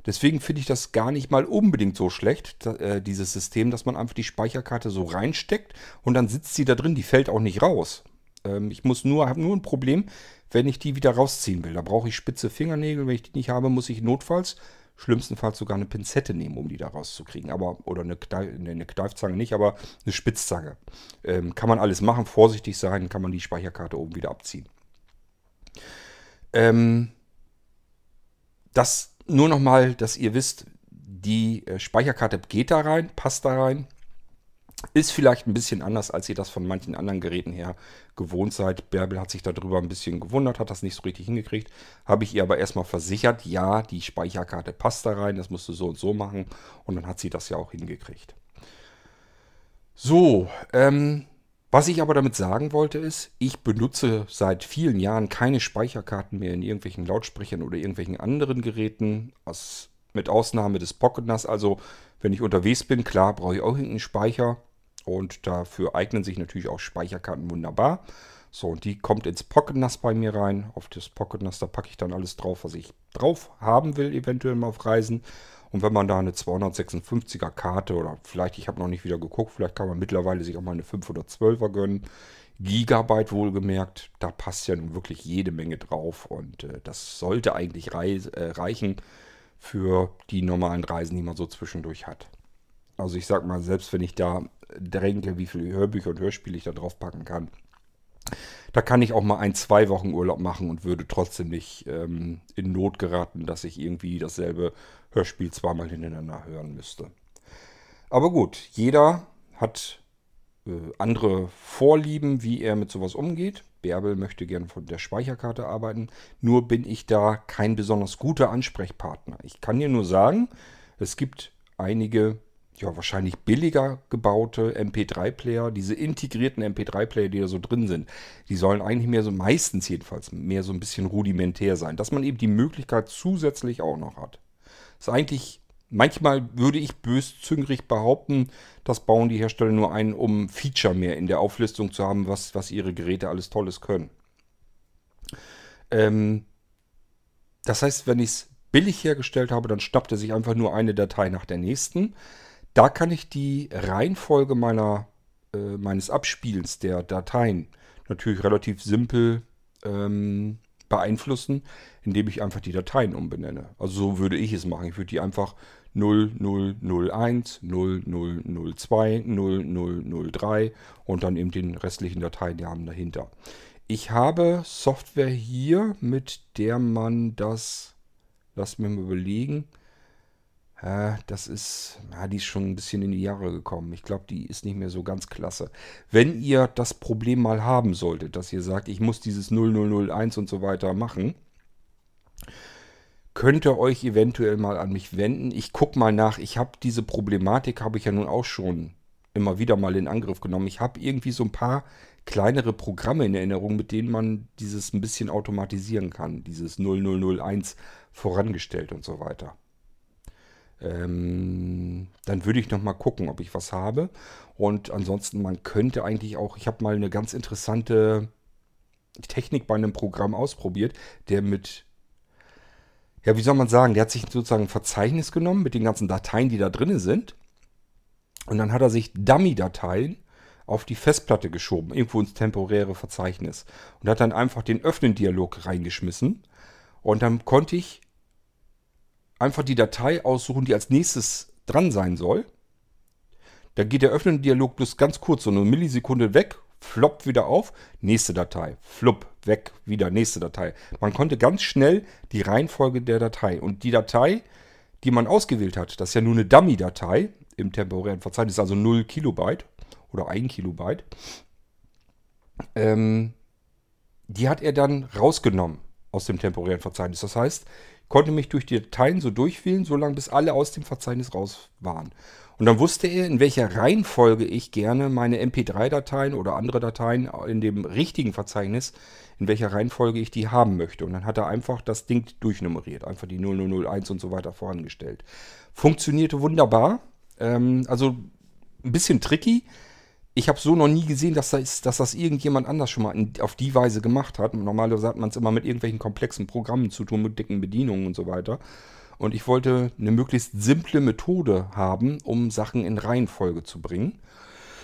Deswegen finde ich das gar nicht mal unbedingt so schlecht, äh, dieses System, dass man einfach die Speicherkarte so reinsteckt und dann sitzt sie da drin, die fällt auch nicht raus. Ähm, ich muss nur, habe nur ein Problem, wenn ich die wieder rausziehen will. Da brauche ich spitze Fingernägel. Wenn ich die nicht habe, muss ich notfalls, schlimmstenfalls sogar eine Pinzette nehmen, um die da rauszukriegen. Aber, oder eine, Kneif, eine Kneifzange nicht, aber eine Spitzzange. Ähm, kann man alles machen, vorsichtig sein, kann man die Speicherkarte oben wieder abziehen. Ähm, das nur nochmal, dass ihr wisst, die äh, Speicherkarte geht da rein, passt da rein. Ist vielleicht ein bisschen anders, als ihr das von manchen anderen Geräten her gewohnt seid. Bärbel hat sich darüber ein bisschen gewundert, hat das nicht so richtig hingekriegt. Habe ich ihr aber erstmal versichert, ja, die Speicherkarte passt da rein, das musst du so und so machen. Und dann hat sie das ja auch hingekriegt. So, ähm, was ich aber damit sagen wollte ist, ich benutze seit vielen Jahren keine Speicherkarten mehr in irgendwelchen Lautsprechern oder irgendwelchen anderen Geräten, aus, mit Ausnahme des Pocket NAS. Also wenn ich unterwegs bin, klar, brauche ich auch irgendeinen Speicher und dafür eignen sich natürlich auch Speicherkarten wunderbar. So, und die kommt ins Pocket NAS bei mir rein. Auf das Pocket NAS, da packe ich dann alles drauf, was ich drauf haben will, eventuell mal auf Reisen. Und wenn man da eine 256er Karte oder vielleicht, ich habe noch nicht wieder geguckt, vielleicht kann man mittlerweile sich auch mal eine 512er gönnen. Gigabyte wohlgemerkt, da passt ja nun wirklich jede Menge drauf und äh, das sollte eigentlich rei äh, reichen für die normalen Reisen, die man so zwischendurch hat. Also ich sag mal, selbst wenn ich da dränke, wie viele Hörbücher und Hörspiele ich da drauf packen kann, da kann ich auch mal ein, zwei Wochen Urlaub machen und würde trotzdem nicht ähm, in Not geraten, dass ich irgendwie dasselbe Hörspiel zweimal hintereinander hören müsste. Aber gut, jeder hat äh, andere Vorlieben, wie er mit sowas umgeht. Bärbel möchte gern von der Speicherkarte arbeiten. Nur bin ich da kein besonders guter Ansprechpartner. Ich kann dir nur sagen, es gibt einige ja, wahrscheinlich billiger gebaute MP3-Player, diese integrierten MP3-Player, die da so drin sind, die sollen eigentlich mehr so, meistens jedenfalls, mehr so ein bisschen rudimentär sein, dass man eben die Möglichkeit zusätzlich auch noch hat. Ist eigentlich, manchmal würde ich böszüngrig behaupten, das bauen die Hersteller nur ein, um Feature mehr in der Auflistung zu haben, was, was ihre Geräte alles Tolles können. Ähm, das heißt, wenn ich es billig hergestellt habe, dann schnappt er sich einfach nur eine Datei nach der nächsten. Da kann ich die Reihenfolge meiner, äh, meines Abspielens der Dateien natürlich relativ simpel ähm, beeinflussen, indem ich einfach die Dateien umbenenne. Also so würde ich es machen. Ich würde die einfach 0001, 0002, 0003 und dann eben den restlichen Dateinamen dahinter. Ich habe Software hier, mit der man das, lass mir mal überlegen, ja, das ist, ja, die ist schon ein bisschen in die Jahre gekommen. Ich glaube, die ist nicht mehr so ganz klasse. Wenn ihr das Problem mal haben solltet, dass ihr sagt, ich muss dieses 0001 und so weiter machen, könnt ihr euch eventuell mal an mich wenden. Ich gucke mal nach. Ich habe diese Problematik, habe ich ja nun auch schon immer wieder mal in Angriff genommen. Ich habe irgendwie so ein paar kleinere Programme in Erinnerung, mit denen man dieses ein bisschen automatisieren kann. Dieses 0001 vorangestellt und so weiter. Ähm, dann würde ich noch mal gucken, ob ich was habe. Und ansonsten, man könnte eigentlich auch, ich habe mal eine ganz interessante Technik bei einem Programm ausprobiert, der mit, ja, wie soll man sagen, der hat sich sozusagen ein Verzeichnis genommen mit den ganzen Dateien, die da drin sind. Und dann hat er sich Dummy-Dateien auf die Festplatte geschoben, irgendwo ins temporäre Verzeichnis. Und hat dann einfach den Öffnen-Dialog reingeschmissen. Und dann konnte ich einfach die Datei aussuchen, die als nächstes dran sein soll. Dann geht der öffnende Dialog bloß ganz kurz, so eine Millisekunde weg, floppt wieder auf, nächste Datei, flupp, weg, wieder nächste Datei. Man konnte ganz schnell die Reihenfolge der Datei und die Datei, die man ausgewählt hat, das ist ja nur eine Dummy-Datei im temporären Verzeichnis, also 0 Kilobyte oder 1 Kilobyte, ähm, die hat er dann rausgenommen aus dem temporären Verzeichnis. Das heißt, konnte mich durch die Dateien so durchwählen, solange bis alle aus dem Verzeichnis raus waren. Und dann wusste er, in welcher Reihenfolge ich gerne meine MP3-Dateien oder andere Dateien in dem richtigen Verzeichnis, in welcher Reihenfolge ich die haben möchte. Und dann hat er einfach das Ding durchnummeriert, einfach die 0001 und so weiter vorangestellt. Funktionierte wunderbar. Ähm, also ein bisschen tricky. Ich habe so noch nie gesehen, dass das, dass das irgendjemand anders schon mal in, auf die Weise gemacht hat. Normalerweise hat man es immer mit irgendwelchen komplexen Programmen zu tun, mit dicken Bedienungen und so weiter. Und ich wollte eine möglichst simple Methode haben, um Sachen in Reihenfolge zu bringen.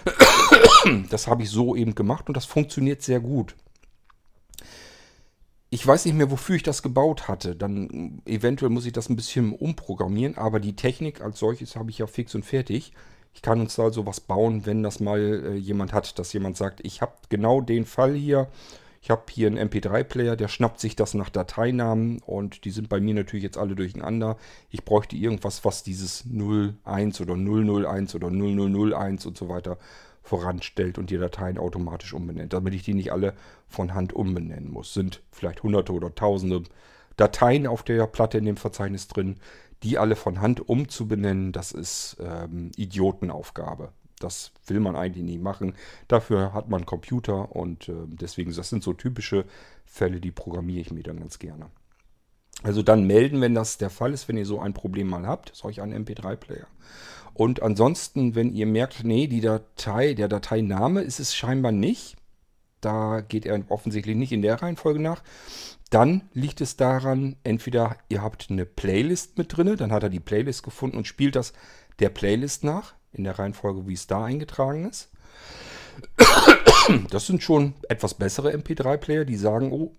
Das habe ich so eben gemacht und das funktioniert sehr gut. Ich weiß nicht mehr, wofür ich das gebaut hatte. Dann eventuell muss ich das ein bisschen umprogrammieren, aber die Technik als solches habe ich ja fix und fertig. Ich kann uns da so was bauen, wenn das mal äh, jemand hat, dass jemand sagt, ich habe genau den Fall hier ich habe hier einen MP3-Player, der schnappt sich das nach Dateinamen und die sind bei mir natürlich jetzt alle durcheinander. Ich bräuchte irgendwas, was dieses 01 oder 001 oder 0001 und so weiter voranstellt und die Dateien automatisch umbenennt, damit ich die nicht alle von Hand umbenennen muss. Sind vielleicht hunderte oder tausende Dateien auf der Platte in dem Verzeichnis drin, die alle von Hand umzubenennen, das ist ähm, Idiotenaufgabe. Das will man eigentlich nie machen. Dafür hat man Computer und äh, deswegen, das sind so typische Fälle, die programmiere ich mir dann ganz gerne. Also dann melden, wenn das der Fall ist, wenn ihr so ein Problem mal habt, solch einen MP3-Player. Und ansonsten, wenn ihr merkt, nee, die Datei, der Dateiname ist es scheinbar nicht, da geht er offensichtlich nicht in der Reihenfolge nach, dann liegt es daran, entweder ihr habt eine Playlist mit drin, dann hat er die Playlist gefunden und spielt das der Playlist nach in der Reihenfolge, wie es da eingetragen ist. Das sind schon etwas bessere MP3-Player, die sagen, oh,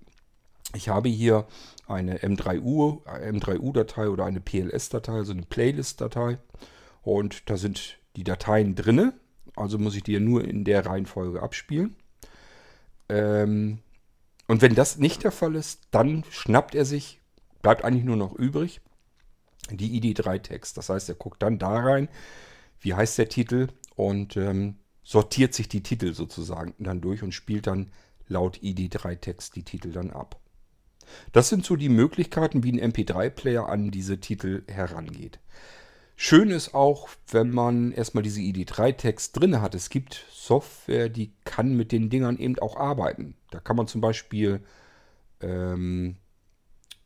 ich habe hier eine M3U, M3U-Datei oder eine PLS-Datei, also eine Playlist-Datei. Und da sind die Dateien drinne. Also muss ich die ja nur in der Reihenfolge abspielen. Ähm, und wenn das nicht der Fall ist, dann schnappt er sich, bleibt eigentlich nur noch übrig, die ID3-Text. Das heißt, er guckt dann da rein, wie heißt der Titel und ähm, sortiert sich die Titel sozusagen dann durch und spielt dann laut ID3-Text die Titel dann ab. Das sind so die Möglichkeiten, wie ein MP3-Player an diese Titel herangeht. Schön ist auch, wenn man erstmal diese ID3-Text drin hat. Es gibt Software, die kann mit den Dingern eben auch arbeiten. Da kann man zum Beispiel ähm,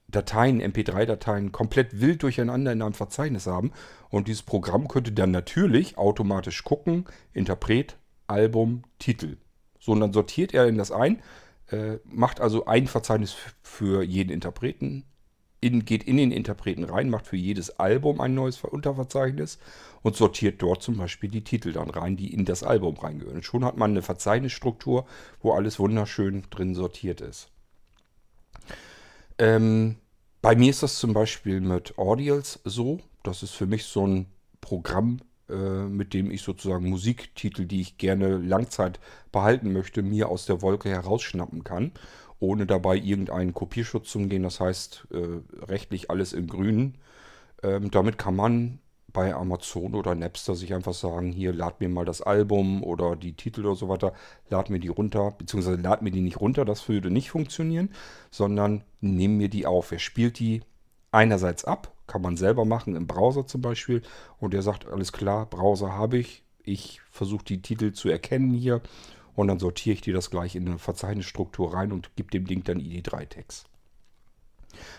Dateien, MP3-Dateien komplett wild durcheinander in einem Verzeichnis haben. Und dieses Programm könnte dann natürlich automatisch gucken, Interpret, Album, Titel. So, und dann sortiert er in das ein, äh, macht also ein Verzeichnis für jeden Interpreten, in, geht in den Interpreten rein, macht für jedes Album ein neues Unterverzeichnis und sortiert dort zum Beispiel die Titel dann rein, die in das Album reingehören. Und schon hat man eine Verzeichnisstruktur, wo alles wunderschön drin sortiert ist. Ähm, bei mir ist das zum Beispiel mit Audials so. Das ist für mich so ein Programm, äh, mit dem ich sozusagen Musiktitel, die ich gerne Langzeit behalten möchte, mir aus der Wolke herausschnappen kann, ohne dabei irgendeinen Kopierschutz zu umgehen. Das heißt, äh, rechtlich alles im Grünen. Ähm, damit kann man bei Amazon oder Napster sich einfach sagen, hier lad mir mal das Album oder die Titel oder so weiter, lad mir die runter, beziehungsweise lad mir die nicht runter, das würde nicht funktionieren, sondern nimm mir die auf. Er spielt die einerseits ab, kann man selber machen im Browser zum Beispiel und er sagt, alles klar, Browser habe ich, ich versuche die Titel zu erkennen hier und dann sortiere ich dir das gleich in eine Verzeichnisstruktur rein und gebe dem Ding dann ID3-Text.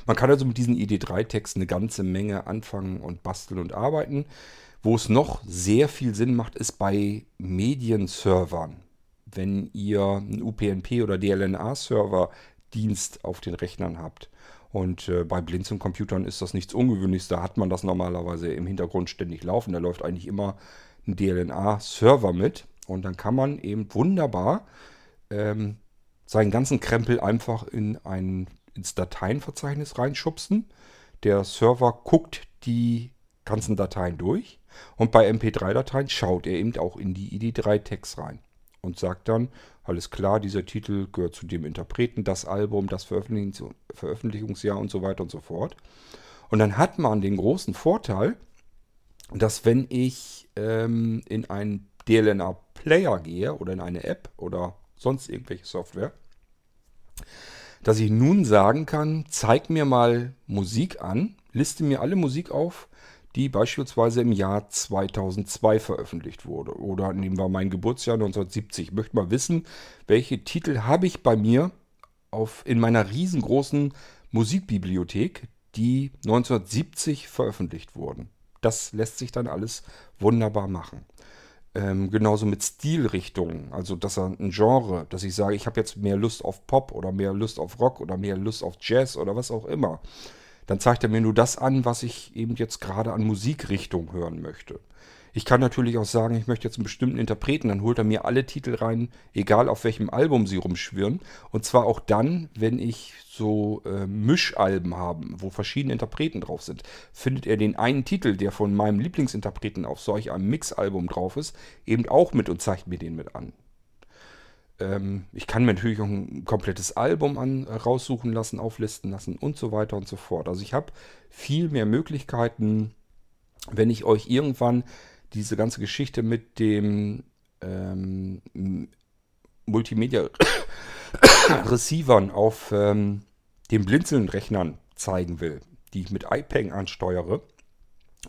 Man kann also mit diesen ID3-Texten eine ganze Menge anfangen und basteln und arbeiten. Wo es noch sehr viel Sinn macht, ist bei Medienservern. Wenn ihr einen UPnP oder DLNA-Server-Dienst auf den Rechnern habt. Und äh, bei Blinzeln-Computern ist das nichts Ungewöhnliches. Da hat man das normalerweise im Hintergrund ständig laufen. Da läuft eigentlich immer ein DLNA-Server mit. Und dann kann man eben wunderbar ähm, seinen ganzen Krempel einfach in einen ins Dateienverzeichnis reinschubsen. Der Server guckt die ganzen Dateien durch und bei MP3-Dateien schaut er eben auch in die ID3-Tags rein und sagt dann, alles klar, dieser Titel gehört zu dem Interpreten, das Album, das Veröffentlichungsjahr und so weiter und so fort. Und dann hat man den großen Vorteil, dass wenn ich ähm, in einen DLNA-Player gehe oder in eine App oder sonst irgendwelche Software, dass ich nun sagen kann, zeig mir mal Musik an, liste mir alle Musik auf, die beispielsweise im Jahr 2002 veröffentlicht wurde. Oder nehmen wir mein Geburtsjahr 1970. Ich möchte mal wissen, welche Titel habe ich bei mir auf, in meiner riesengroßen Musikbibliothek, die 1970 veröffentlicht wurden. Das lässt sich dann alles wunderbar machen. Ähm, genauso mit Stilrichtungen, also dass er ein Genre, dass ich sage, ich habe jetzt mehr Lust auf Pop oder mehr Lust auf Rock oder mehr Lust auf Jazz oder was auch immer. Dann zeigt er mir nur das an, was ich eben jetzt gerade an Musikrichtung hören möchte. Ich kann natürlich auch sagen, ich möchte jetzt einen bestimmten Interpreten, dann holt er mir alle Titel rein, egal auf welchem Album sie rumschwirren. Und zwar auch dann, wenn ich so äh, Mischalben habe, wo verschiedene Interpreten drauf sind. Findet er den einen Titel, der von meinem Lieblingsinterpreten auf solch einem Mixalbum drauf ist, eben auch mit und zeigt mir den mit an. Ähm, ich kann mir natürlich auch ein komplettes Album an, äh, raussuchen lassen, auflisten lassen und so weiter und so fort. Also ich habe viel mehr Möglichkeiten, wenn ich euch irgendwann diese ganze Geschichte mit dem ähm, Multimedia-Receivern auf ähm, den Blinzeln-Rechnern zeigen will, die ich mit iPeng ansteuere,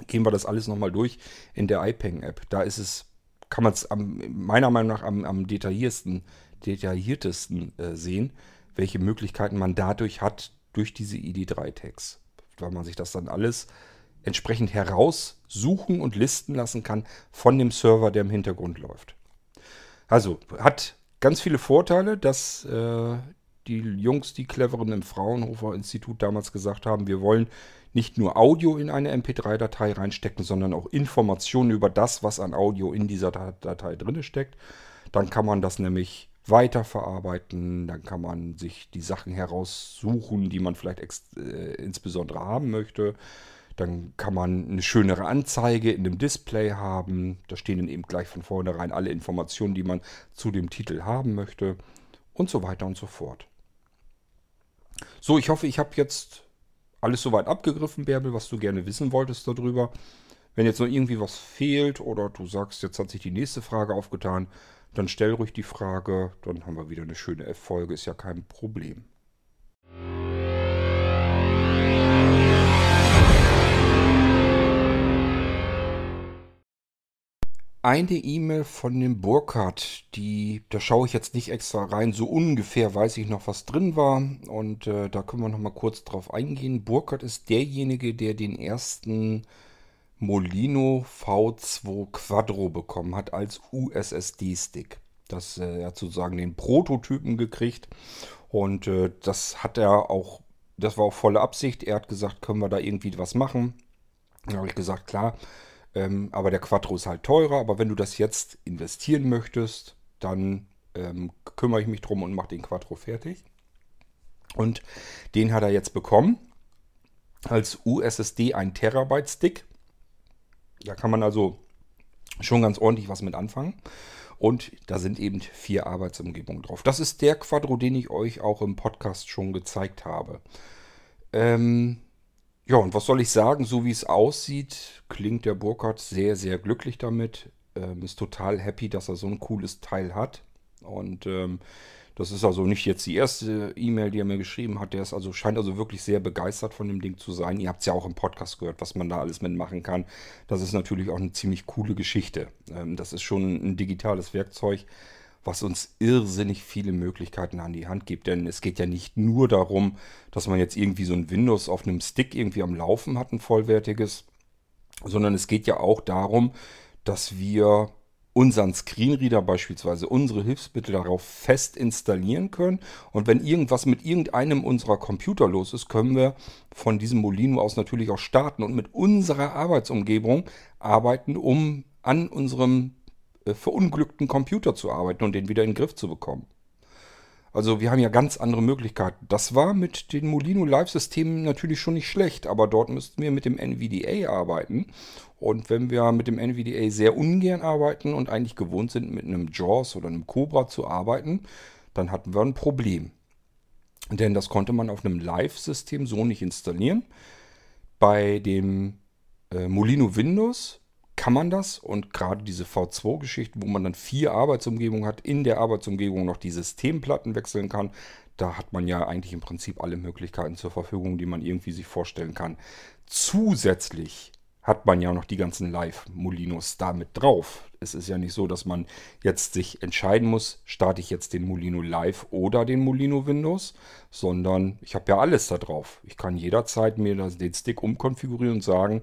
gehen wir das alles nochmal durch in der iPeng-App. Da ist es, kann man es meiner Meinung nach am, am detailliertesten, detailliertesten äh, sehen, welche Möglichkeiten man dadurch hat, durch diese ID3-Tags. Weil man sich das dann alles entsprechend heraussuchen und listen lassen kann von dem Server, der im Hintergrund läuft. Also hat ganz viele Vorteile, dass äh, die Jungs, die Cleveren im Fraunhofer Institut damals gesagt haben, wir wollen nicht nur Audio in eine MP3-Datei reinstecken, sondern auch Informationen über das, was an Audio in dieser Datei drin steckt. Dann kann man das nämlich weiterverarbeiten, dann kann man sich die Sachen heraussuchen, die man vielleicht äh, insbesondere haben möchte. Dann kann man eine schönere Anzeige in dem Display haben. Da stehen dann eben gleich von vornherein alle Informationen, die man zu dem Titel haben möchte. Und so weiter und so fort. So, ich hoffe, ich habe jetzt alles soweit abgegriffen, Bärbel, was du gerne wissen wolltest darüber. Wenn jetzt noch irgendwie was fehlt oder du sagst, jetzt hat sich die nächste Frage aufgetan, dann stell ruhig die Frage. Dann haben wir wieder eine schöne F-Folge, ist ja kein Problem. Eine E-Mail von dem Burkhardt, die, da schaue ich jetzt nicht extra rein, so ungefähr weiß ich noch, was drin war und äh, da können wir noch mal kurz drauf eingehen. Burkhardt ist derjenige, der den ersten Molino V2 Quadro bekommen hat als USSD-Stick. Das äh, er hat sozusagen den Prototypen gekriegt und äh, das hat er auch, das war auch volle Absicht. Er hat gesagt, können wir da irgendwie was machen? Da habe ich gesagt, klar ähm, aber der Quattro ist halt teurer. Aber wenn du das jetzt investieren möchtest, dann ähm, kümmere ich mich drum und mache den Quattro fertig. Und den hat er jetzt bekommen. Als USSD ein Terabyte Stick. Da kann man also schon ganz ordentlich was mit anfangen. Und da sind eben vier Arbeitsumgebungen drauf. Das ist der Quadro, den ich euch auch im Podcast schon gezeigt habe. Ähm, ja, und was soll ich sagen? So wie es aussieht, klingt der Burkhardt sehr, sehr glücklich damit. Ähm, ist total happy, dass er so ein cooles Teil hat. Und ähm, das ist also nicht jetzt die erste E-Mail, die er mir geschrieben hat. Der ist also, scheint also wirklich sehr begeistert von dem Ding zu sein. Ihr habt es ja auch im Podcast gehört, was man da alles mitmachen kann. Das ist natürlich auch eine ziemlich coole Geschichte. Ähm, das ist schon ein digitales Werkzeug, was uns irrsinnig viele Möglichkeiten an die Hand gibt. Denn es geht ja nicht nur darum, dass man jetzt irgendwie so ein Windows auf einem Stick irgendwie am Laufen hat, ein vollwertiges, sondern es geht ja auch darum, dass wir unseren Screenreader beispielsweise, unsere Hilfsmittel darauf fest installieren können. Und wenn irgendwas mit irgendeinem unserer Computer los ist, können wir von diesem Molino aus natürlich auch starten und mit unserer Arbeitsumgebung arbeiten, um an unserem verunglückten Computer zu arbeiten und den wieder in den Griff zu bekommen. Also wir haben ja ganz andere Möglichkeiten. Das war mit den Molino Live-Systemen natürlich schon nicht schlecht, aber dort müssten wir mit dem NVDA arbeiten. Und wenn wir mit dem NVDA sehr ungern arbeiten und eigentlich gewohnt sind, mit einem JAWS oder einem Cobra zu arbeiten, dann hatten wir ein Problem. Denn das konnte man auf einem Live-System so nicht installieren. Bei dem äh, Molino Windows kann man das. Und gerade diese V2-Geschichte, wo man dann vier Arbeitsumgebungen hat, in der Arbeitsumgebung noch die Systemplatten wechseln kann, da hat man ja eigentlich im Prinzip alle Möglichkeiten zur Verfügung, die man irgendwie sich vorstellen kann. Zusätzlich hat man ja noch die ganzen Live-Molinos damit drauf. Es ist ja nicht so, dass man jetzt sich entscheiden muss, starte ich jetzt den Molino Live oder den Molino Windows, sondern ich habe ja alles da drauf. Ich kann jederzeit mir den Stick umkonfigurieren und sagen,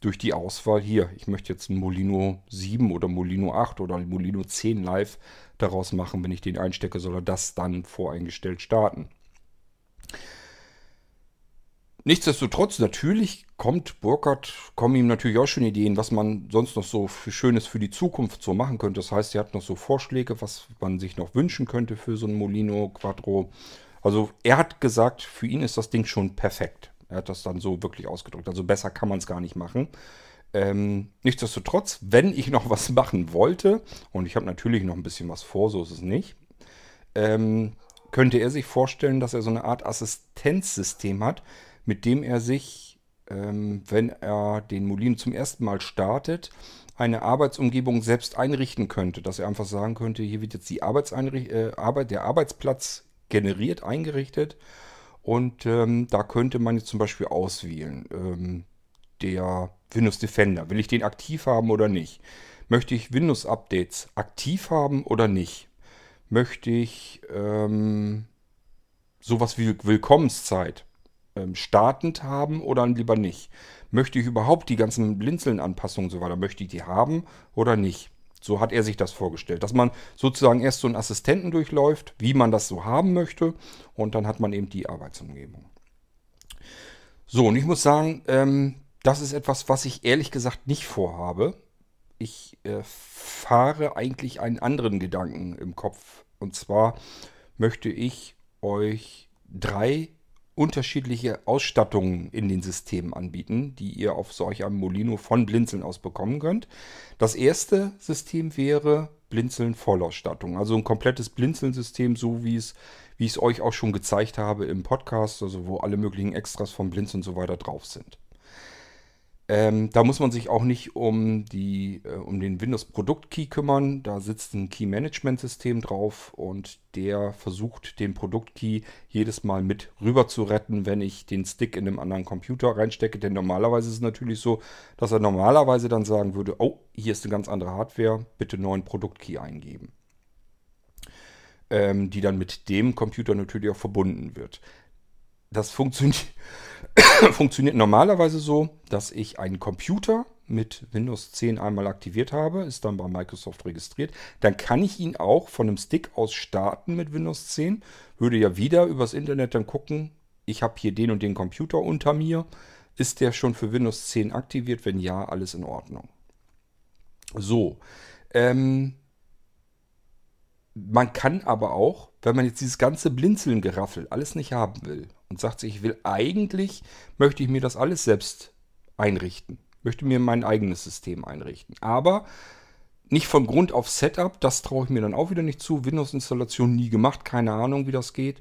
durch die Auswahl hier, ich möchte jetzt einen Molino 7 oder Molino 8 oder Molino 10 Live daraus machen. Wenn ich den einstecke, soll er das dann voreingestellt starten. Nichtsdestotrotz, natürlich kommt Burkhardt, kommen ihm natürlich auch schon Ideen, was man sonst noch so für Schönes für die Zukunft so machen könnte. Das heißt, er hat noch so Vorschläge, was man sich noch wünschen könnte für so ein Molino Quattro. Also er hat gesagt, für ihn ist das Ding schon perfekt. Er hat das dann so wirklich ausgedrückt. Also besser kann man es gar nicht machen. Ähm, nichtsdestotrotz, wenn ich noch was machen wollte, und ich habe natürlich noch ein bisschen was vor, so ist es nicht, ähm, könnte er sich vorstellen, dass er so eine Art Assistenzsystem hat, mit dem er sich, ähm, wenn er den Molin zum ersten Mal startet, eine Arbeitsumgebung selbst einrichten könnte. Dass er einfach sagen könnte, hier wird jetzt die äh, Arbeit, der Arbeitsplatz generiert, eingerichtet. Und ähm, da könnte man jetzt zum Beispiel auswählen. Ähm, der Windows Defender, will ich den aktiv haben oder nicht? Möchte ich Windows-Updates aktiv haben oder nicht? Möchte ich ähm, sowas wie Willkommenszeit ähm, startend haben oder lieber nicht? Möchte ich überhaupt die ganzen Blinzeln-Anpassungen so weiter, möchte ich die haben oder nicht? So hat er sich das vorgestellt, dass man sozusagen erst so einen Assistenten durchläuft, wie man das so haben möchte, und dann hat man eben die Arbeitsumgebung. So, und ich muss sagen, ähm, das ist etwas, was ich ehrlich gesagt nicht vorhabe. Ich äh, fahre eigentlich einen anderen Gedanken im Kopf. Und zwar möchte ich euch drei unterschiedliche Ausstattungen in den Systemen anbieten, die ihr auf solch einem Molino von Blinzeln aus bekommen könnt. Das erste System wäre Blinzeln Vollausstattung, also ein komplettes Blinzeln-System, so wie es wie ich es euch auch schon gezeigt habe im Podcast, also wo alle möglichen Extras von Blinzeln und so weiter drauf sind. Ähm, da muss man sich auch nicht um, die, äh, um den Windows-Produkt-Key kümmern. Da sitzt ein Key-Management-System drauf und der versucht, den Produkt-Key jedes Mal mit rüber zu retten, wenn ich den Stick in einem anderen Computer reinstecke. Denn normalerweise ist es natürlich so, dass er normalerweise dann sagen würde, oh, hier ist eine ganz andere Hardware, bitte neuen Produkt-Key eingeben. Ähm, die dann mit dem Computer natürlich auch verbunden wird. Das funktioniert funktioniert normalerweise so, dass ich einen Computer mit Windows 10 einmal aktiviert habe, ist dann bei Microsoft registriert. Dann kann ich ihn auch von einem Stick aus starten mit Windows 10. Würde ja wieder übers Internet dann gucken, ich habe hier den und den Computer unter mir. Ist der schon für Windows 10 aktiviert? Wenn ja, alles in Ordnung. So, ähm, man kann aber auch, wenn man jetzt dieses ganze Blinzeln-Geraffel alles nicht haben will und sagt sich, ich will eigentlich, möchte ich mir das alles selbst einrichten. Möchte mir mein eigenes System einrichten. Aber nicht von Grund auf Setup, das traue ich mir dann auch wieder nicht zu. Windows-Installation nie gemacht, keine Ahnung, wie das geht.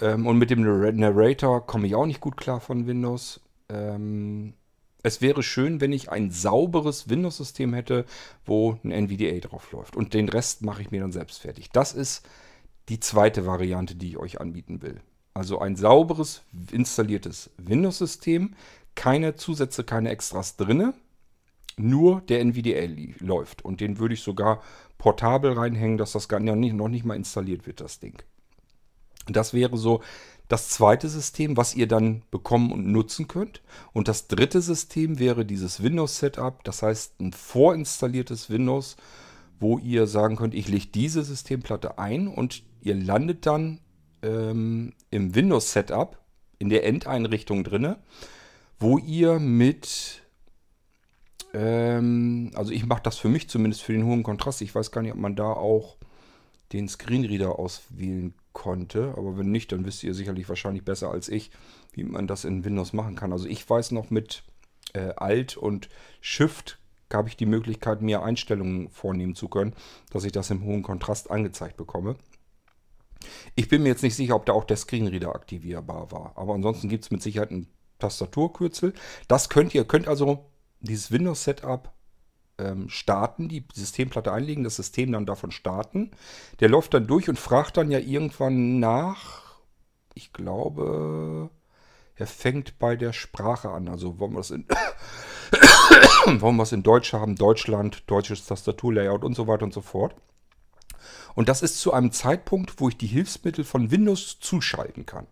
Ähm, und mit dem Narrator komme ich auch nicht gut klar von Windows. Ähm, es wäre schön, wenn ich ein sauberes Windows-System hätte, wo ein NVDA drauf läuft. Und den Rest mache ich mir dann selbst fertig. Das ist die zweite Variante, die ich euch anbieten will. Also ein sauberes, installiertes Windows-System, keine Zusätze, keine Extras drinne, nur der NVDA läuft. Und den würde ich sogar portabel reinhängen, dass das gar nicht, noch nicht mal installiert wird, das Ding. Das wäre so das zweite System, was ihr dann bekommen und nutzen könnt. Und das dritte System wäre dieses Windows-Setup, das heißt ein vorinstalliertes Windows, wo ihr sagen könnt, ich lege diese Systemplatte ein und ihr landet dann ähm, im Windows-Setup in der Endeinrichtung drinne, wo ihr mit ähm, also ich mache das für mich zumindest für den hohen Kontrast. Ich weiß gar nicht, ob man da auch den Screenreader auswählen konnte. Aber wenn nicht, dann wisst ihr sicherlich wahrscheinlich besser als ich, wie man das in Windows machen kann. Also ich weiß noch mit äh, Alt und Shift habe ich die Möglichkeit, mir Einstellungen vornehmen zu können, dass ich das im hohen Kontrast angezeigt bekomme. Ich bin mir jetzt nicht sicher, ob da auch der Screenreader aktivierbar war. Aber ansonsten gibt es mit Sicherheit ein Tastaturkürzel. Das könnt ihr, könnt also dieses Windows-Setup ähm, starten, die Systemplatte einlegen, das System dann davon starten. Der läuft dann durch und fragt dann ja irgendwann nach, ich glaube, er fängt bei der Sprache an. Also wollen wir das in, wollen wir es in Deutsch haben, Deutschland, deutsches Tastaturlayout und so weiter und so fort. Und das ist zu einem Zeitpunkt, wo ich die Hilfsmittel von Windows zuschalten kann.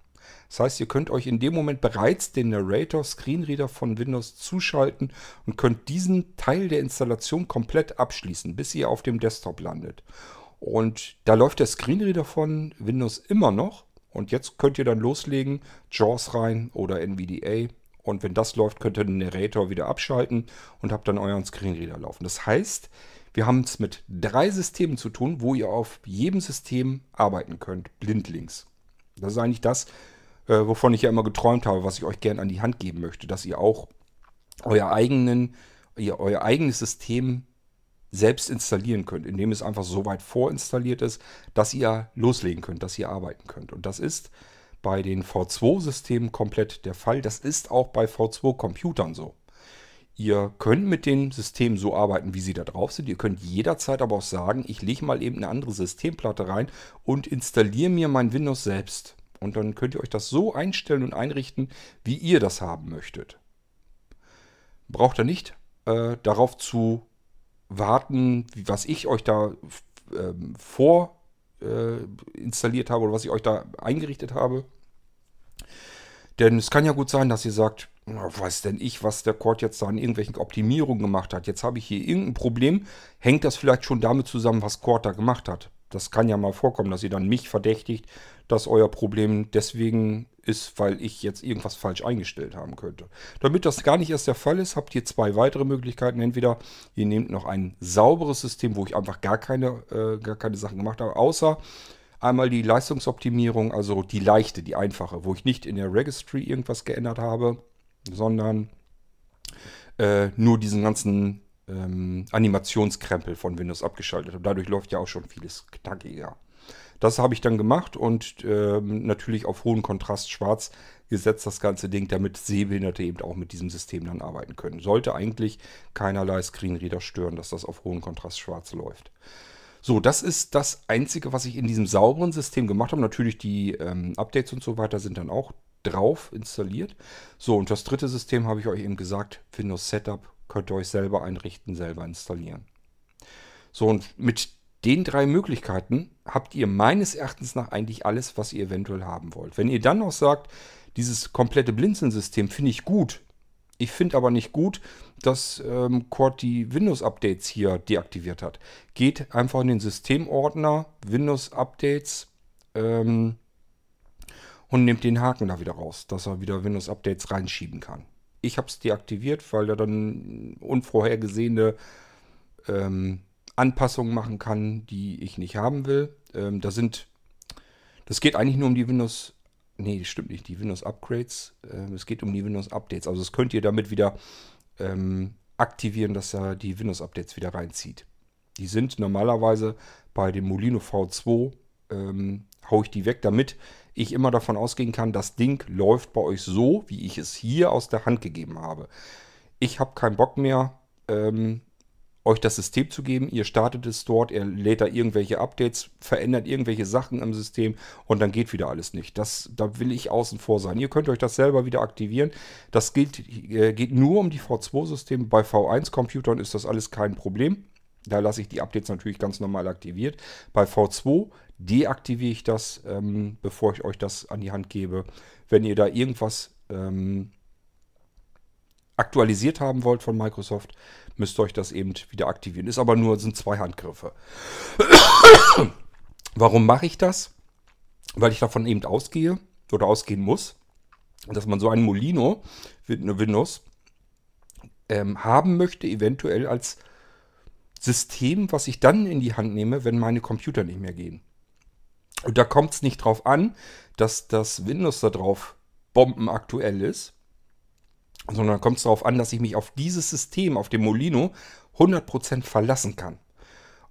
Das heißt, ihr könnt euch in dem Moment bereits den Narrator Screenreader von Windows zuschalten und könnt diesen Teil der Installation komplett abschließen, bis ihr auf dem Desktop landet. Und da läuft der Screenreader von Windows immer noch. Und jetzt könnt ihr dann loslegen, JAWS rein oder NVDA. Und wenn das läuft, könnt ihr den Narrator wieder abschalten und habt dann euren Screenreader laufen. Das heißt, wir haben es mit drei Systemen zu tun, wo ihr auf jedem System arbeiten könnt, blindlings. Das ist eigentlich das, äh, wovon ich ja immer geträumt habe, was ich euch gerne an die Hand geben möchte, dass ihr auch euer, eigenen, ihr, euer eigenes System selbst installieren könnt, indem es einfach so weit vorinstalliert ist, dass ihr loslegen könnt, dass ihr arbeiten könnt. Und das ist bei den V2-Systemen komplett der Fall. Das ist auch bei V2-Computern so. Ihr könnt mit dem System so arbeiten, wie sie da drauf sind. Ihr könnt jederzeit aber auch sagen, ich lege mal eben eine andere Systemplatte rein und installiere mir mein Windows selbst. Und dann könnt ihr euch das so einstellen und einrichten, wie ihr das haben möchtet. Braucht ihr nicht äh, darauf zu warten, was ich euch da äh, vor äh, installiert habe oder was ich euch da eingerichtet habe. Denn es kann ja gut sein, dass ihr sagt, weiß denn ich, was der Cord jetzt da an irgendwelchen Optimierungen gemacht hat. Jetzt habe ich hier irgendein Problem. Hängt das vielleicht schon damit zusammen, was Cord da gemacht hat? Das kann ja mal vorkommen, dass ihr dann mich verdächtigt, dass euer Problem deswegen ist, weil ich jetzt irgendwas falsch eingestellt haben könnte. Damit das gar nicht erst der Fall ist, habt ihr zwei weitere Möglichkeiten. Entweder ihr nehmt noch ein sauberes System, wo ich einfach gar keine, äh, gar keine Sachen gemacht habe, außer einmal die Leistungsoptimierung, also die leichte, die einfache, wo ich nicht in der Registry irgendwas geändert habe, sondern äh, nur diesen ganzen ähm, Animationskrempel von Windows abgeschaltet habe. Dadurch läuft ja auch schon vieles knackiger. Das habe ich dann gemacht und äh, natürlich auf hohen Kontrast schwarz gesetzt das ganze Ding, damit Sehbehinderte eben auch mit diesem System dann arbeiten können. Sollte eigentlich keinerlei Screenreader stören, dass das auf hohen Kontrast schwarz läuft. So, das ist das Einzige, was ich in diesem sauberen System gemacht habe. Natürlich die ähm, Updates und so weiter sind dann auch drauf installiert. So, und das dritte System habe ich euch eben gesagt, Windows Setup könnt ihr euch selber einrichten, selber installieren. So, und mit den drei Möglichkeiten habt ihr meines Erachtens nach eigentlich alles, was ihr eventuell haben wollt. Wenn ihr dann noch sagt, dieses komplette Blinzeln-System finde ich gut, ich finde aber nicht gut, dass ähm, Cord die Windows-Updates hier deaktiviert hat. Geht einfach in den Systemordner, Windows-Updates ähm, und nehmt den Haken da wieder raus, dass er wieder Windows-Updates reinschieben kann. Ich habe es deaktiviert, weil er dann unvorhergesehene ähm, Anpassungen machen kann, die ich nicht haben will. Ähm, da sind, das geht eigentlich nur um die Windows, nee, stimmt nicht, die Windows Upgrades. Ähm, es geht um die Windows Updates. Also das könnt ihr damit wieder ähm, aktivieren, dass er die Windows Updates wieder reinzieht. Die sind normalerweise bei dem Molino V2, ähm, haue ich die weg, damit ich immer davon ausgehen kann, das Ding läuft bei euch so, wie ich es hier aus der Hand gegeben habe. Ich habe keinen Bock mehr, ähm, euch das System zu geben. Ihr startet es dort, er lädt da irgendwelche Updates, verändert irgendwelche Sachen im System und dann geht wieder alles nicht. Das, da will ich außen vor sein. Ihr könnt euch das selber wieder aktivieren. Das gilt, äh, geht nur um die V2-Systeme. Bei V1-Computern ist das alles kein Problem. Da lasse ich die Updates natürlich ganz normal aktiviert. Bei V2 deaktiviere ich das, ähm, bevor ich euch das an die Hand gebe. Wenn ihr da irgendwas ähm, aktualisiert haben wollt von Microsoft, müsst ihr euch das eben wieder aktivieren. Ist aber nur, sind zwei Handgriffe. Warum mache ich das? Weil ich davon eben ausgehe oder ausgehen muss, dass man so einen Molino Windows ähm, haben möchte, eventuell als System, was ich dann in die Hand nehme, wenn meine Computer nicht mehr gehen. Und da kommt es nicht drauf an, dass das Windows da drauf bombenaktuell ist, sondern kommt es darauf an, dass ich mich auf dieses System, auf dem Molino, 100% verlassen kann.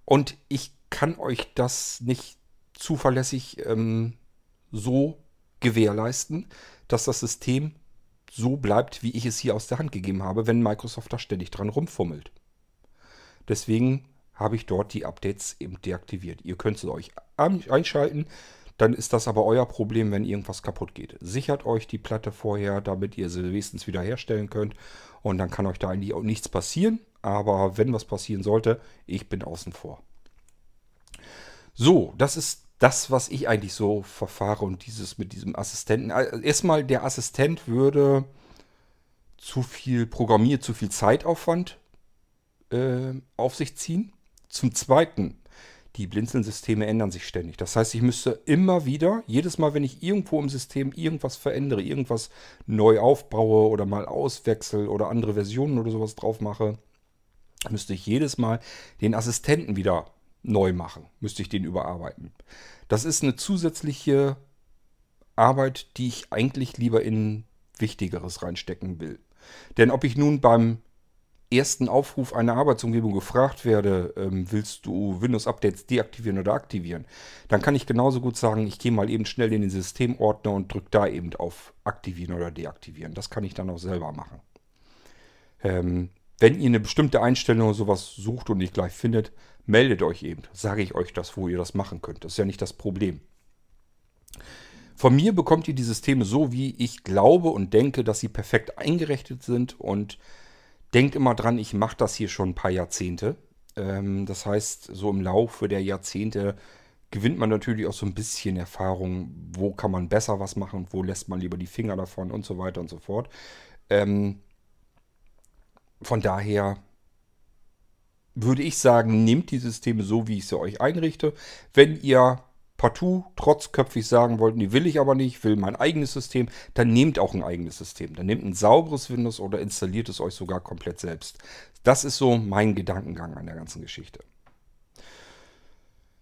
Und ich kann euch das nicht zuverlässig ähm, so gewährleisten, dass das System so bleibt, wie ich es hier aus der Hand gegeben habe, wenn Microsoft da ständig dran rumfummelt. Deswegen habe ich dort die Updates eben deaktiviert. Ihr könnt sie euch einschalten, dann ist das aber euer Problem, wenn irgendwas kaputt geht. Sichert euch die Platte vorher, damit ihr sie wenigstens wieder herstellen könnt und dann kann euch da eigentlich auch nichts passieren. Aber wenn was passieren sollte, ich bin außen vor. So, das ist das, was ich eigentlich so verfahre und dieses mit diesem Assistenten. Äh, erstmal, der Assistent würde zu viel Programmier, zu viel Zeitaufwand äh, auf sich ziehen. Zum Zweiten, die Blinzeln-Systeme ändern sich ständig. Das heißt, ich müsste immer wieder, jedes Mal, wenn ich irgendwo im System irgendwas verändere, irgendwas neu aufbaue oder mal auswechsel oder andere Versionen oder sowas drauf mache, müsste ich jedes Mal den Assistenten wieder neu machen, müsste ich den überarbeiten. Das ist eine zusätzliche Arbeit, die ich eigentlich lieber in Wichtigeres reinstecken will. Denn ob ich nun beim ersten Aufruf einer Arbeitsumgebung gefragt werde, ähm, willst du Windows-Updates deaktivieren oder aktivieren, dann kann ich genauso gut sagen, ich gehe mal eben schnell in den Systemordner und drücke da eben auf Aktivieren oder Deaktivieren. Das kann ich dann auch selber machen. Ähm, wenn ihr eine bestimmte Einstellung oder sowas sucht und nicht gleich findet, meldet euch eben. Sage ich euch das, wo ihr das machen könnt. Das ist ja nicht das Problem. Von mir bekommt ihr die Systeme so, wie ich glaube und denke, dass sie perfekt eingerichtet sind und denkt immer dran, ich mache das hier schon ein paar Jahrzehnte. Ähm, das heißt, so im Laufe der Jahrzehnte gewinnt man natürlich auch so ein bisschen Erfahrung, wo kann man besser was machen, wo lässt man lieber die Finger davon und so weiter und so fort. Ähm, von daher würde ich sagen, nehmt die Systeme so, wie ich sie euch einrichte. Wenn ihr partout trotzköpfig sagen wollt, nee, will ich aber nicht, will mein eigenes System, dann nehmt auch ein eigenes System. Dann nehmt ein sauberes Windows oder installiert es euch sogar komplett selbst. Das ist so mein Gedankengang an der ganzen Geschichte.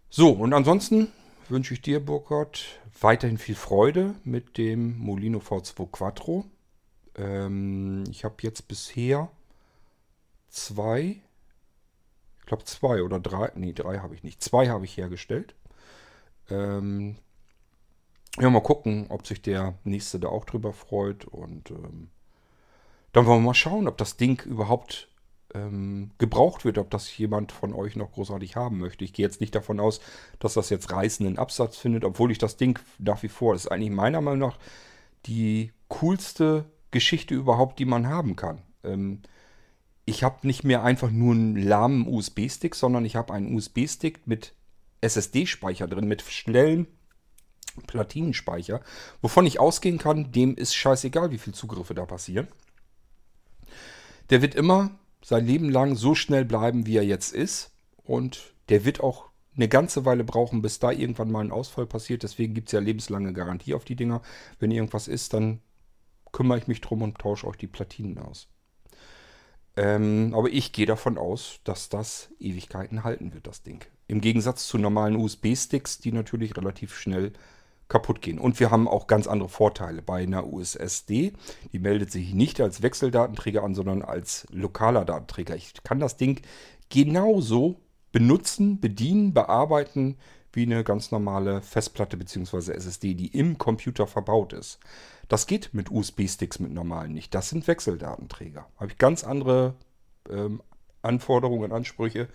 So, und ansonsten wünsche ich dir, Burkhard, weiterhin viel Freude mit dem Molino V2 Quattro. Ähm, ich habe jetzt bisher zwei, ich glaube zwei oder drei, nee, drei habe ich nicht, zwei habe ich hergestellt. Ähm, ja, mal gucken, ob sich der nächste da auch drüber freut. Und ähm, dann wollen wir mal schauen, ob das Ding überhaupt ähm, gebraucht wird, ob das jemand von euch noch großartig haben möchte. Ich gehe jetzt nicht davon aus, dass das jetzt reißenden Absatz findet, obwohl ich das Ding nach wie vor, das ist eigentlich meiner Meinung nach die coolste Geschichte überhaupt, die man haben kann. Ähm, ich habe nicht mehr einfach nur einen lahmen USB-Stick, sondern ich habe einen USB-Stick mit SSD-Speicher drin, mit schnellen Platinenspeicher, wovon ich ausgehen kann, dem ist scheißegal, wie viele Zugriffe da passieren. Der wird immer sein Leben lang so schnell bleiben, wie er jetzt ist. Und der wird auch eine ganze Weile brauchen, bis da irgendwann mal ein Ausfall passiert. Deswegen gibt es ja lebenslange Garantie auf die Dinger. Wenn irgendwas ist, dann kümmere ich mich drum und tausche euch die Platinen aus. Ähm, aber ich gehe davon aus, dass das Ewigkeiten halten wird, das Ding. Im Gegensatz zu normalen USB-Sticks, die natürlich relativ schnell kaputt gehen. Und wir haben auch ganz andere Vorteile. Bei einer USSD, die meldet sich nicht als Wechseldatenträger an, sondern als lokaler Datenträger. Ich kann das Ding genauso benutzen, bedienen, bearbeiten wie eine ganz normale Festplatte bzw. SSD, die im Computer verbaut ist. Das geht mit USB-Sticks mit normalen nicht. Das sind Wechseldatenträger. Habe ich ganz andere ähm, Anforderungen, Ansprüche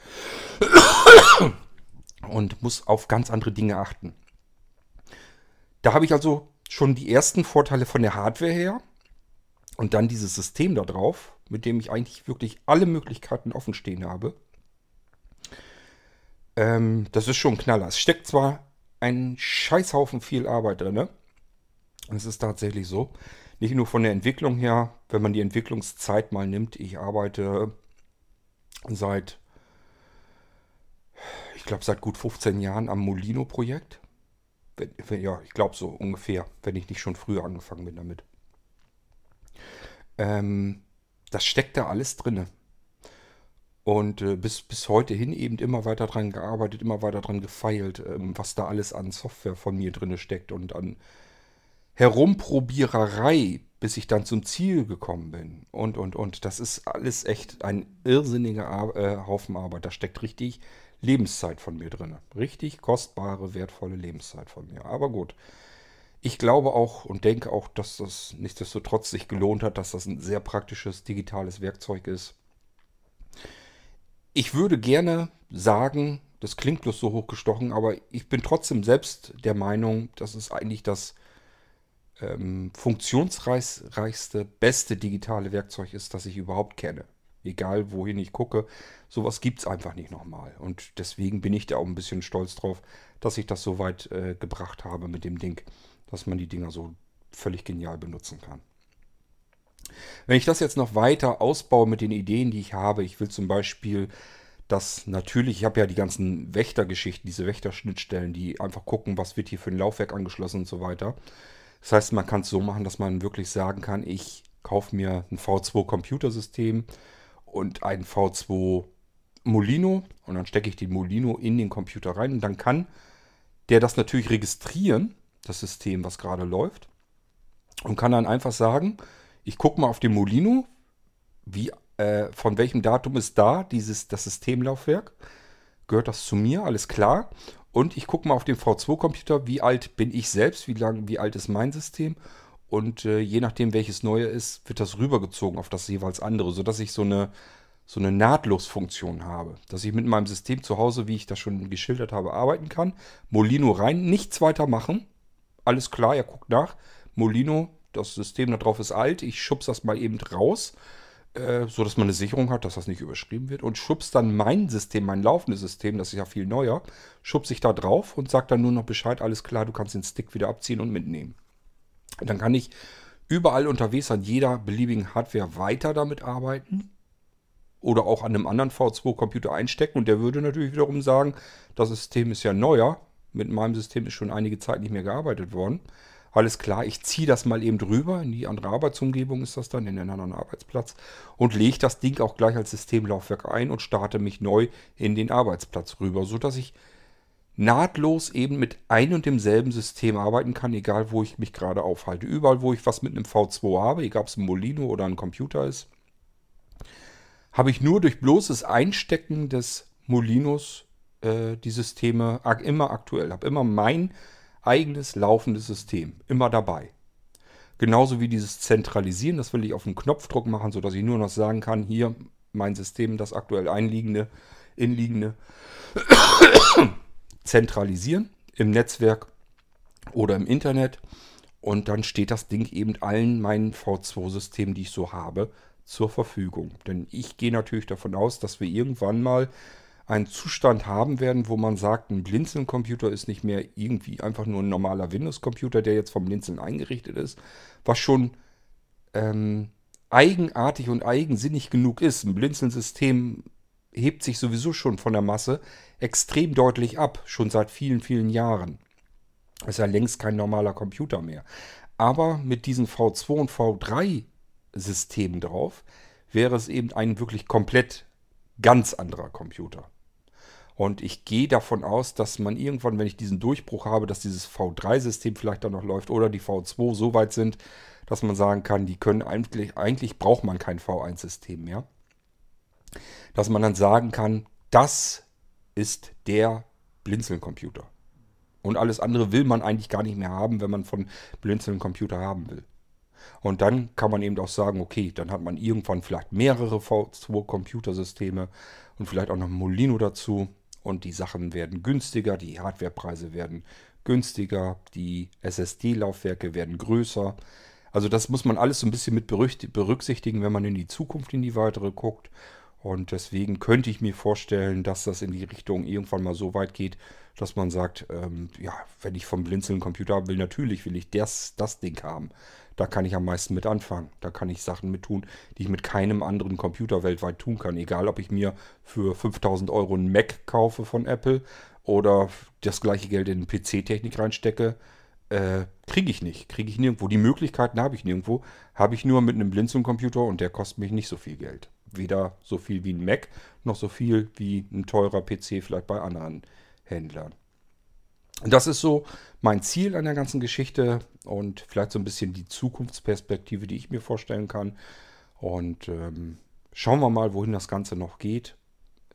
und muss auf ganz andere Dinge achten. Da habe ich also schon die ersten Vorteile von der Hardware her und dann dieses System da drauf, mit dem ich eigentlich wirklich alle Möglichkeiten offen stehen habe. Ähm, das ist schon ein Knaller. Es steckt zwar ein Scheißhaufen viel Arbeit drin, ne? Es ist tatsächlich so. Nicht nur von der Entwicklung her, wenn man die Entwicklungszeit mal nimmt. Ich arbeite seit, ich glaube, seit gut 15 Jahren am Molino-Projekt. Ja, ich glaube so ungefähr, wenn ich nicht schon früher angefangen bin damit. Ähm, das steckt da alles drin. Und äh, bis, bis heute hin eben immer weiter dran gearbeitet, immer weiter dran gefeilt, ähm, was da alles an Software von mir drin steckt und an Herumprobiererei, bis ich dann zum Ziel gekommen bin. Und, und, und. Das ist alles echt ein irrsinniger äh, Haufen Arbeit. Da steckt richtig Lebenszeit von mir drin. Richtig kostbare, wertvolle Lebenszeit von mir. Aber gut. Ich glaube auch und denke auch, dass das nichtsdestotrotz sich gelohnt hat, dass das ein sehr praktisches digitales Werkzeug ist. ich würde gerne sagen, das klingt bloß so hochgestochen, aber ich bin trotzdem selbst der Meinung, dass es eigentlich das ähm, funktionsreichste, beste digitale Werkzeug ist, das ich überhaupt kenne. Egal wohin ich gucke, sowas gibt es einfach nicht nochmal. Und deswegen bin ich da auch ein bisschen stolz drauf, dass ich das so weit äh, gebracht habe mit dem Ding, dass man die Dinger so völlig genial benutzen kann. Wenn ich das jetzt noch weiter ausbaue mit den Ideen, die ich habe, ich will zum Beispiel dass natürlich, ich habe ja die ganzen Wächtergeschichten, diese Wächterschnittstellen, die einfach gucken, was wird hier für ein Laufwerk angeschlossen und so weiter. Das heißt, man kann es so machen, dass man wirklich sagen kann, ich kaufe mir ein V2-Computersystem und ein V2 Molino und dann stecke ich den Molino in den Computer rein und dann kann der das natürlich registrieren, das System, was gerade läuft und kann dann einfach sagen, ich gucke mal auf den Molino, wie äh, von welchem Datum ist da dieses, das Systemlaufwerk? Gehört das zu mir? Alles klar. Und ich gucke mal auf den V2-Computer, wie alt bin ich selbst, wie lang, wie alt ist mein System. Und äh, je nachdem, welches neue ist, wird das rübergezogen auf das jeweils andere, sodass ich so eine, so eine Nahtlosfunktion habe. Dass ich mit meinem System zu Hause, wie ich das schon geschildert habe, arbeiten kann. Molino rein, nichts weiter machen. Alles klar, er guckt nach. Molino, das System da drauf ist alt. Ich schubse das mal eben raus äh, so dass man eine Sicherung hat, dass das nicht überschrieben wird und schubst dann mein System, mein laufendes System, das ist ja viel neuer, schubse ich da drauf und sage dann nur noch Bescheid, alles klar, du kannst den Stick wieder abziehen und mitnehmen. Und dann kann ich überall unterwegs an jeder beliebigen Hardware weiter damit arbeiten oder auch an einem anderen V2-Computer einstecken und der würde natürlich wiederum sagen, das System ist ja neuer, mit meinem System ist schon einige Zeit nicht mehr gearbeitet worden. Alles klar, ich ziehe das mal eben drüber, in die andere Arbeitsumgebung ist das dann, in den anderen Arbeitsplatz und lege das Ding auch gleich als Systemlaufwerk ein und starte mich neu in den Arbeitsplatz rüber, sodass ich nahtlos eben mit ein und demselben System arbeiten kann, egal wo ich mich gerade aufhalte. Überall, wo ich was mit einem V2 habe, egal ob es ein Molino oder ein Computer ist, habe ich nur durch bloßes Einstecken des Molinos äh, die Systeme immer aktuell, habe immer mein eigenes laufendes System. Immer dabei. Genauso wie dieses Zentralisieren, das will ich auf einen Knopfdruck machen, sodass ich nur noch sagen kann, hier mein System, das aktuell einliegende, inliegende, zentralisieren im Netzwerk oder im Internet. Und dann steht das Ding eben allen meinen V2-Systemen, die ich so habe, zur Verfügung. Denn ich gehe natürlich davon aus, dass wir irgendwann mal einen Zustand haben werden, wo man sagt, ein Blinzeln-Computer ist nicht mehr irgendwie einfach nur ein normaler Windows-Computer, der jetzt vom Blinzeln eingerichtet ist, was schon ähm, eigenartig und eigensinnig genug ist. Ein Blinzeln-System hebt sich sowieso schon von der Masse extrem deutlich ab, schon seit vielen, vielen Jahren. Ist ja längst kein normaler Computer mehr. Aber mit diesen V2 und V3 Systemen drauf wäre es eben ein wirklich komplett ganz anderer Computer. Und ich gehe davon aus, dass man irgendwann, wenn ich diesen Durchbruch habe, dass dieses V3-System vielleicht dann noch läuft oder die V2 so weit sind, dass man sagen kann, die können eigentlich, eigentlich braucht man kein V1-System mehr. Dass man dann sagen kann, das ist der Blinzeln-Computer. Und alles andere will man eigentlich gar nicht mehr haben, wenn man von Blinzeln Computer haben will. Und dann kann man eben auch sagen, okay, dann hat man irgendwann vielleicht mehrere V2-Computersysteme und vielleicht auch noch Molino dazu. Und die Sachen werden günstiger, die Hardwarepreise werden günstiger, die SSD-Laufwerke werden größer. Also das muss man alles so ein bisschen mit berücksichtigen, wenn man in die Zukunft, in die weitere guckt. Und deswegen könnte ich mir vorstellen, dass das in die Richtung irgendwann mal so weit geht, dass man sagt, ähm, ja, wenn ich vom Blinzeln Computer will, natürlich will ich das, das Ding haben da kann ich am meisten mit anfangen. Da kann ich Sachen mit tun, die ich mit keinem anderen Computer weltweit tun kann. Egal, ob ich mir für 5000 Euro einen Mac kaufe von Apple oder das gleiche Geld in PC-Technik reinstecke, äh, kriege ich nicht. Kriege ich nirgendwo. Die Möglichkeiten habe ich nirgendwo. Habe ich nur mit einem Blinzeln-Computer und der kostet mich nicht so viel Geld. Weder so viel wie ein Mac, noch so viel wie ein teurer PC vielleicht bei anderen Händlern. Das ist so mein Ziel an der ganzen Geschichte und vielleicht so ein bisschen die Zukunftsperspektive, die ich mir vorstellen kann. Und ähm, schauen wir mal, wohin das Ganze noch geht.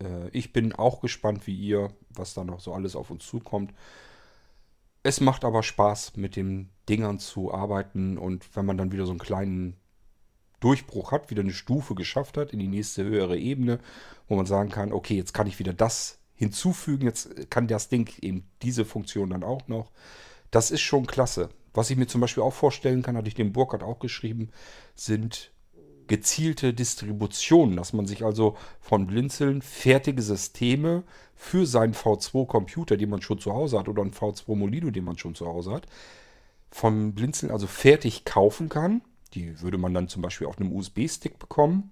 Äh, ich bin auch gespannt wie ihr, was da noch so alles auf uns zukommt. Es macht aber Spaß, mit den Dingern zu arbeiten und wenn man dann wieder so einen kleinen Durchbruch hat, wieder eine Stufe geschafft hat in die nächste höhere Ebene, wo man sagen kann, okay, jetzt kann ich wieder das hinzufügen, jetzt kann das Ding eben diese Funktion dann auch noch. Das ist schon klasse. Was ich mir zum Beispiel auch vorstellen kann, hatte ich dem Burkhardt auch geschrieben, sind gezielte Distributionen, dass man sich also von Blinzeln fertige Systeme für seinen V2-Computer, den man schon zu Hause hat, oder einen V2 Molino, den man schon zu Hause hat, vom Blinzeln also fertig kaufen kann. Die würde man dann zum Beispiel auf einem USB-Stick bekommen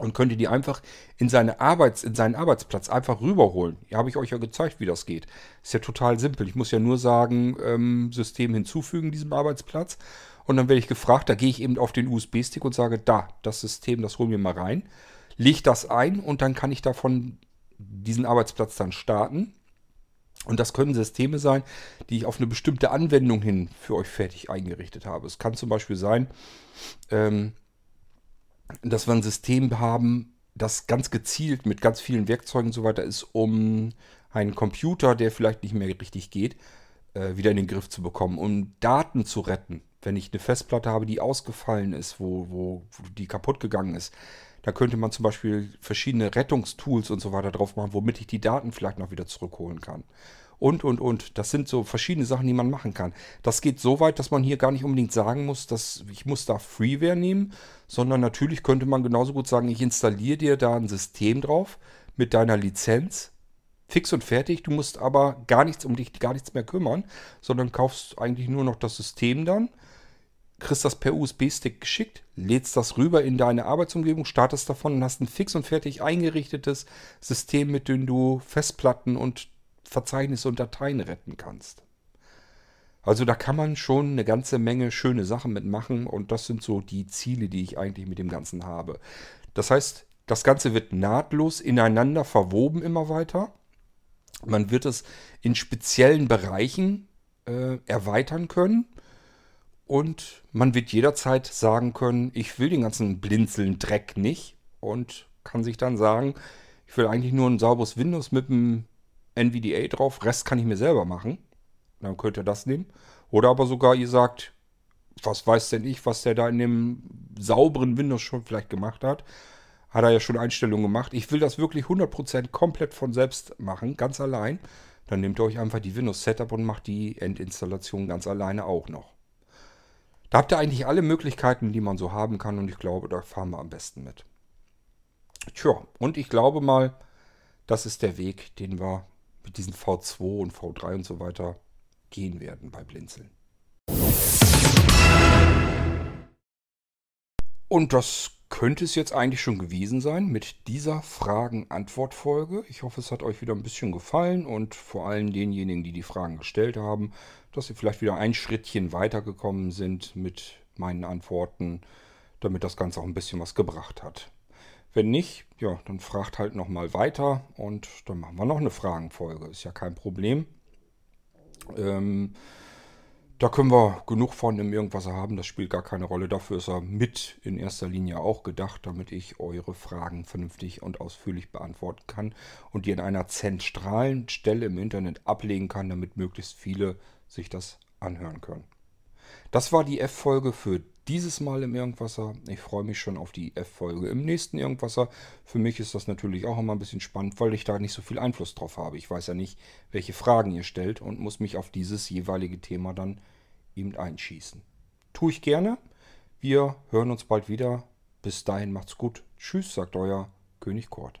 und könnte die einfach in, seine Arbeits-, in seinen Arbeitsplatz einfach rüberholen. Ja, habe ich euch ja gezeigt, wie das geht. Ist ja total simpel. Ich muss ja nur sagen, ähm, System hinzufügen diesem Arbeitsplatz. Und dann werde ich gefragt, da gehe ich eben auf den USB-Stick und sage, da, das System, das holen wir mal rein. Lege das ein und dann kann ich davon diesen Arbeitsplatz dann starten. Und das können Systeme sein, die ich auf eine bestimmte Anwendung hin für euch fertig eingerichtet habe. Es kann zum Beispiel sein, ähm, dass wir ein System haben, das ganz gezielt mit ganz vielen Werkzeugen und so weiter ist, um einen Computer, der vielleicht nicht mehr richtig geht, äh, wieder in den Griff zu bekommen, um Daten zu retten. Wenn ich eine Festplatte habe, die ausgefallen ist, wo, wo, wo die kaputt gegangen ist, da könnte man zum Beispiel verschiedene Rettungstools und so weiter drauf machen, womit ich die Daten vielleicht noch wieder zurückholen kann und, und, und. Das sind so verschiedene Sachen, die man machen kann. Das geht so weit, dass man hier gar nicht unbedingt sagen muss, dass ich muss da Freeware nehmen, sondern natürlich könnte man genauso gut sagen, ich installiere dir da ein System drauf mit deiner Lizenz. Fix und fertig, du musst aber gar nichts um dich gar nichts mehr kümmern, sondern kaufst eigentlich nur noch das System dann, kriegst das per USB-Stick geschickt, lädst das rüber in deine Arbeitsumgebung, startest davon und hast ein fix und fertig eingerichtetes System, mit dem du Festplatten und Verzeichnisse und Dateien retten kannst. Also da kann man schon eine ganze Menge schöne Sachen mitmachen und das sind so die Ziele, die ich eigentlich mit dem Ganzen habe. Das heißt, das Ganze wird nahtlos ineinander verwoben immer weiter. Man wird es in speziellen Bereichen äh, erweitern können und man wird jederzeit sagen können, ich will den ganzen Blinzeln-Dreck nicht und kann sich dann sagen, ich will eigentlich nur ein sauberes Windows mit einem NVDA drauf, Rest kann ich mir selber machen. Dann könnt ihr das nehmen. Oder aber sogar ihr sagt, was weiß denn ich, was der da in dem sauberen Windows schon vielleicht gemacht hat. Hat er ja schon Einstellungen gemacht. Ich will das wirklich 100% komplett von selbst machen, ganz allein. Dann nehmt ihr euch einfach die Windows Setup und macht die Endinstallation ganz alleine auch noch. Da habt ihr eigentlich alle Möglichkeiten, die man so haben kann und ich glaube, da fahren wir am besten mit. Tja, und ich glaube mal, das ist der Weg, den wir mit diesen V2 und V3 und so weiter gehen werden bei Blinzeln. Und das könnte es jetzt eigentlich schon gewesen sein mit dieser Fragen-Antwort-Folge. Ich hoffe, es hat euch wieder ein bisschen gefallen und vor allem denjenigen, die die Fragen gestellt haben, dass sie vielleicht wieder ein Schrittchen weitergekommen sind mit meinen Antworten, damit das Ganze auch ein bisschen was gebracht hat. Wenn nicht, ja, dann fragt halt nochmal weiter und dann machen wir noch eine Fragenfolge. Ist ja kein Problem. Ähm, da können wir genug von im Irgendwasser haben, das spielt gar keine Rolle. Dafür ist er mit in erster Linie auch gedacht, damit ich eure Fragen vernünftig und ausführlich beantworten kann und die an einer zentralen Stelle im Internet ablegen kann, damit möglichst viele sich das anhören können. Das war die F-Folge für dieses Mal im Irgendwasser. Ich freue mich schon auf die F-Folge im nächsten Irgendwasser. Für mich ist das natürlich auch immer ein bisschen spannend, weil ich da nicht so viel Einfluss drauf habe. Ich weiß ja nicht, welche Fragen ihr stellt und muss mich auf dieses jeweilige Thema dann eben einschießen. Tue ich gerne. Wir hören uns bald wieder. Bis dahin macht's gut. Tschüss, sagt euer König Kort.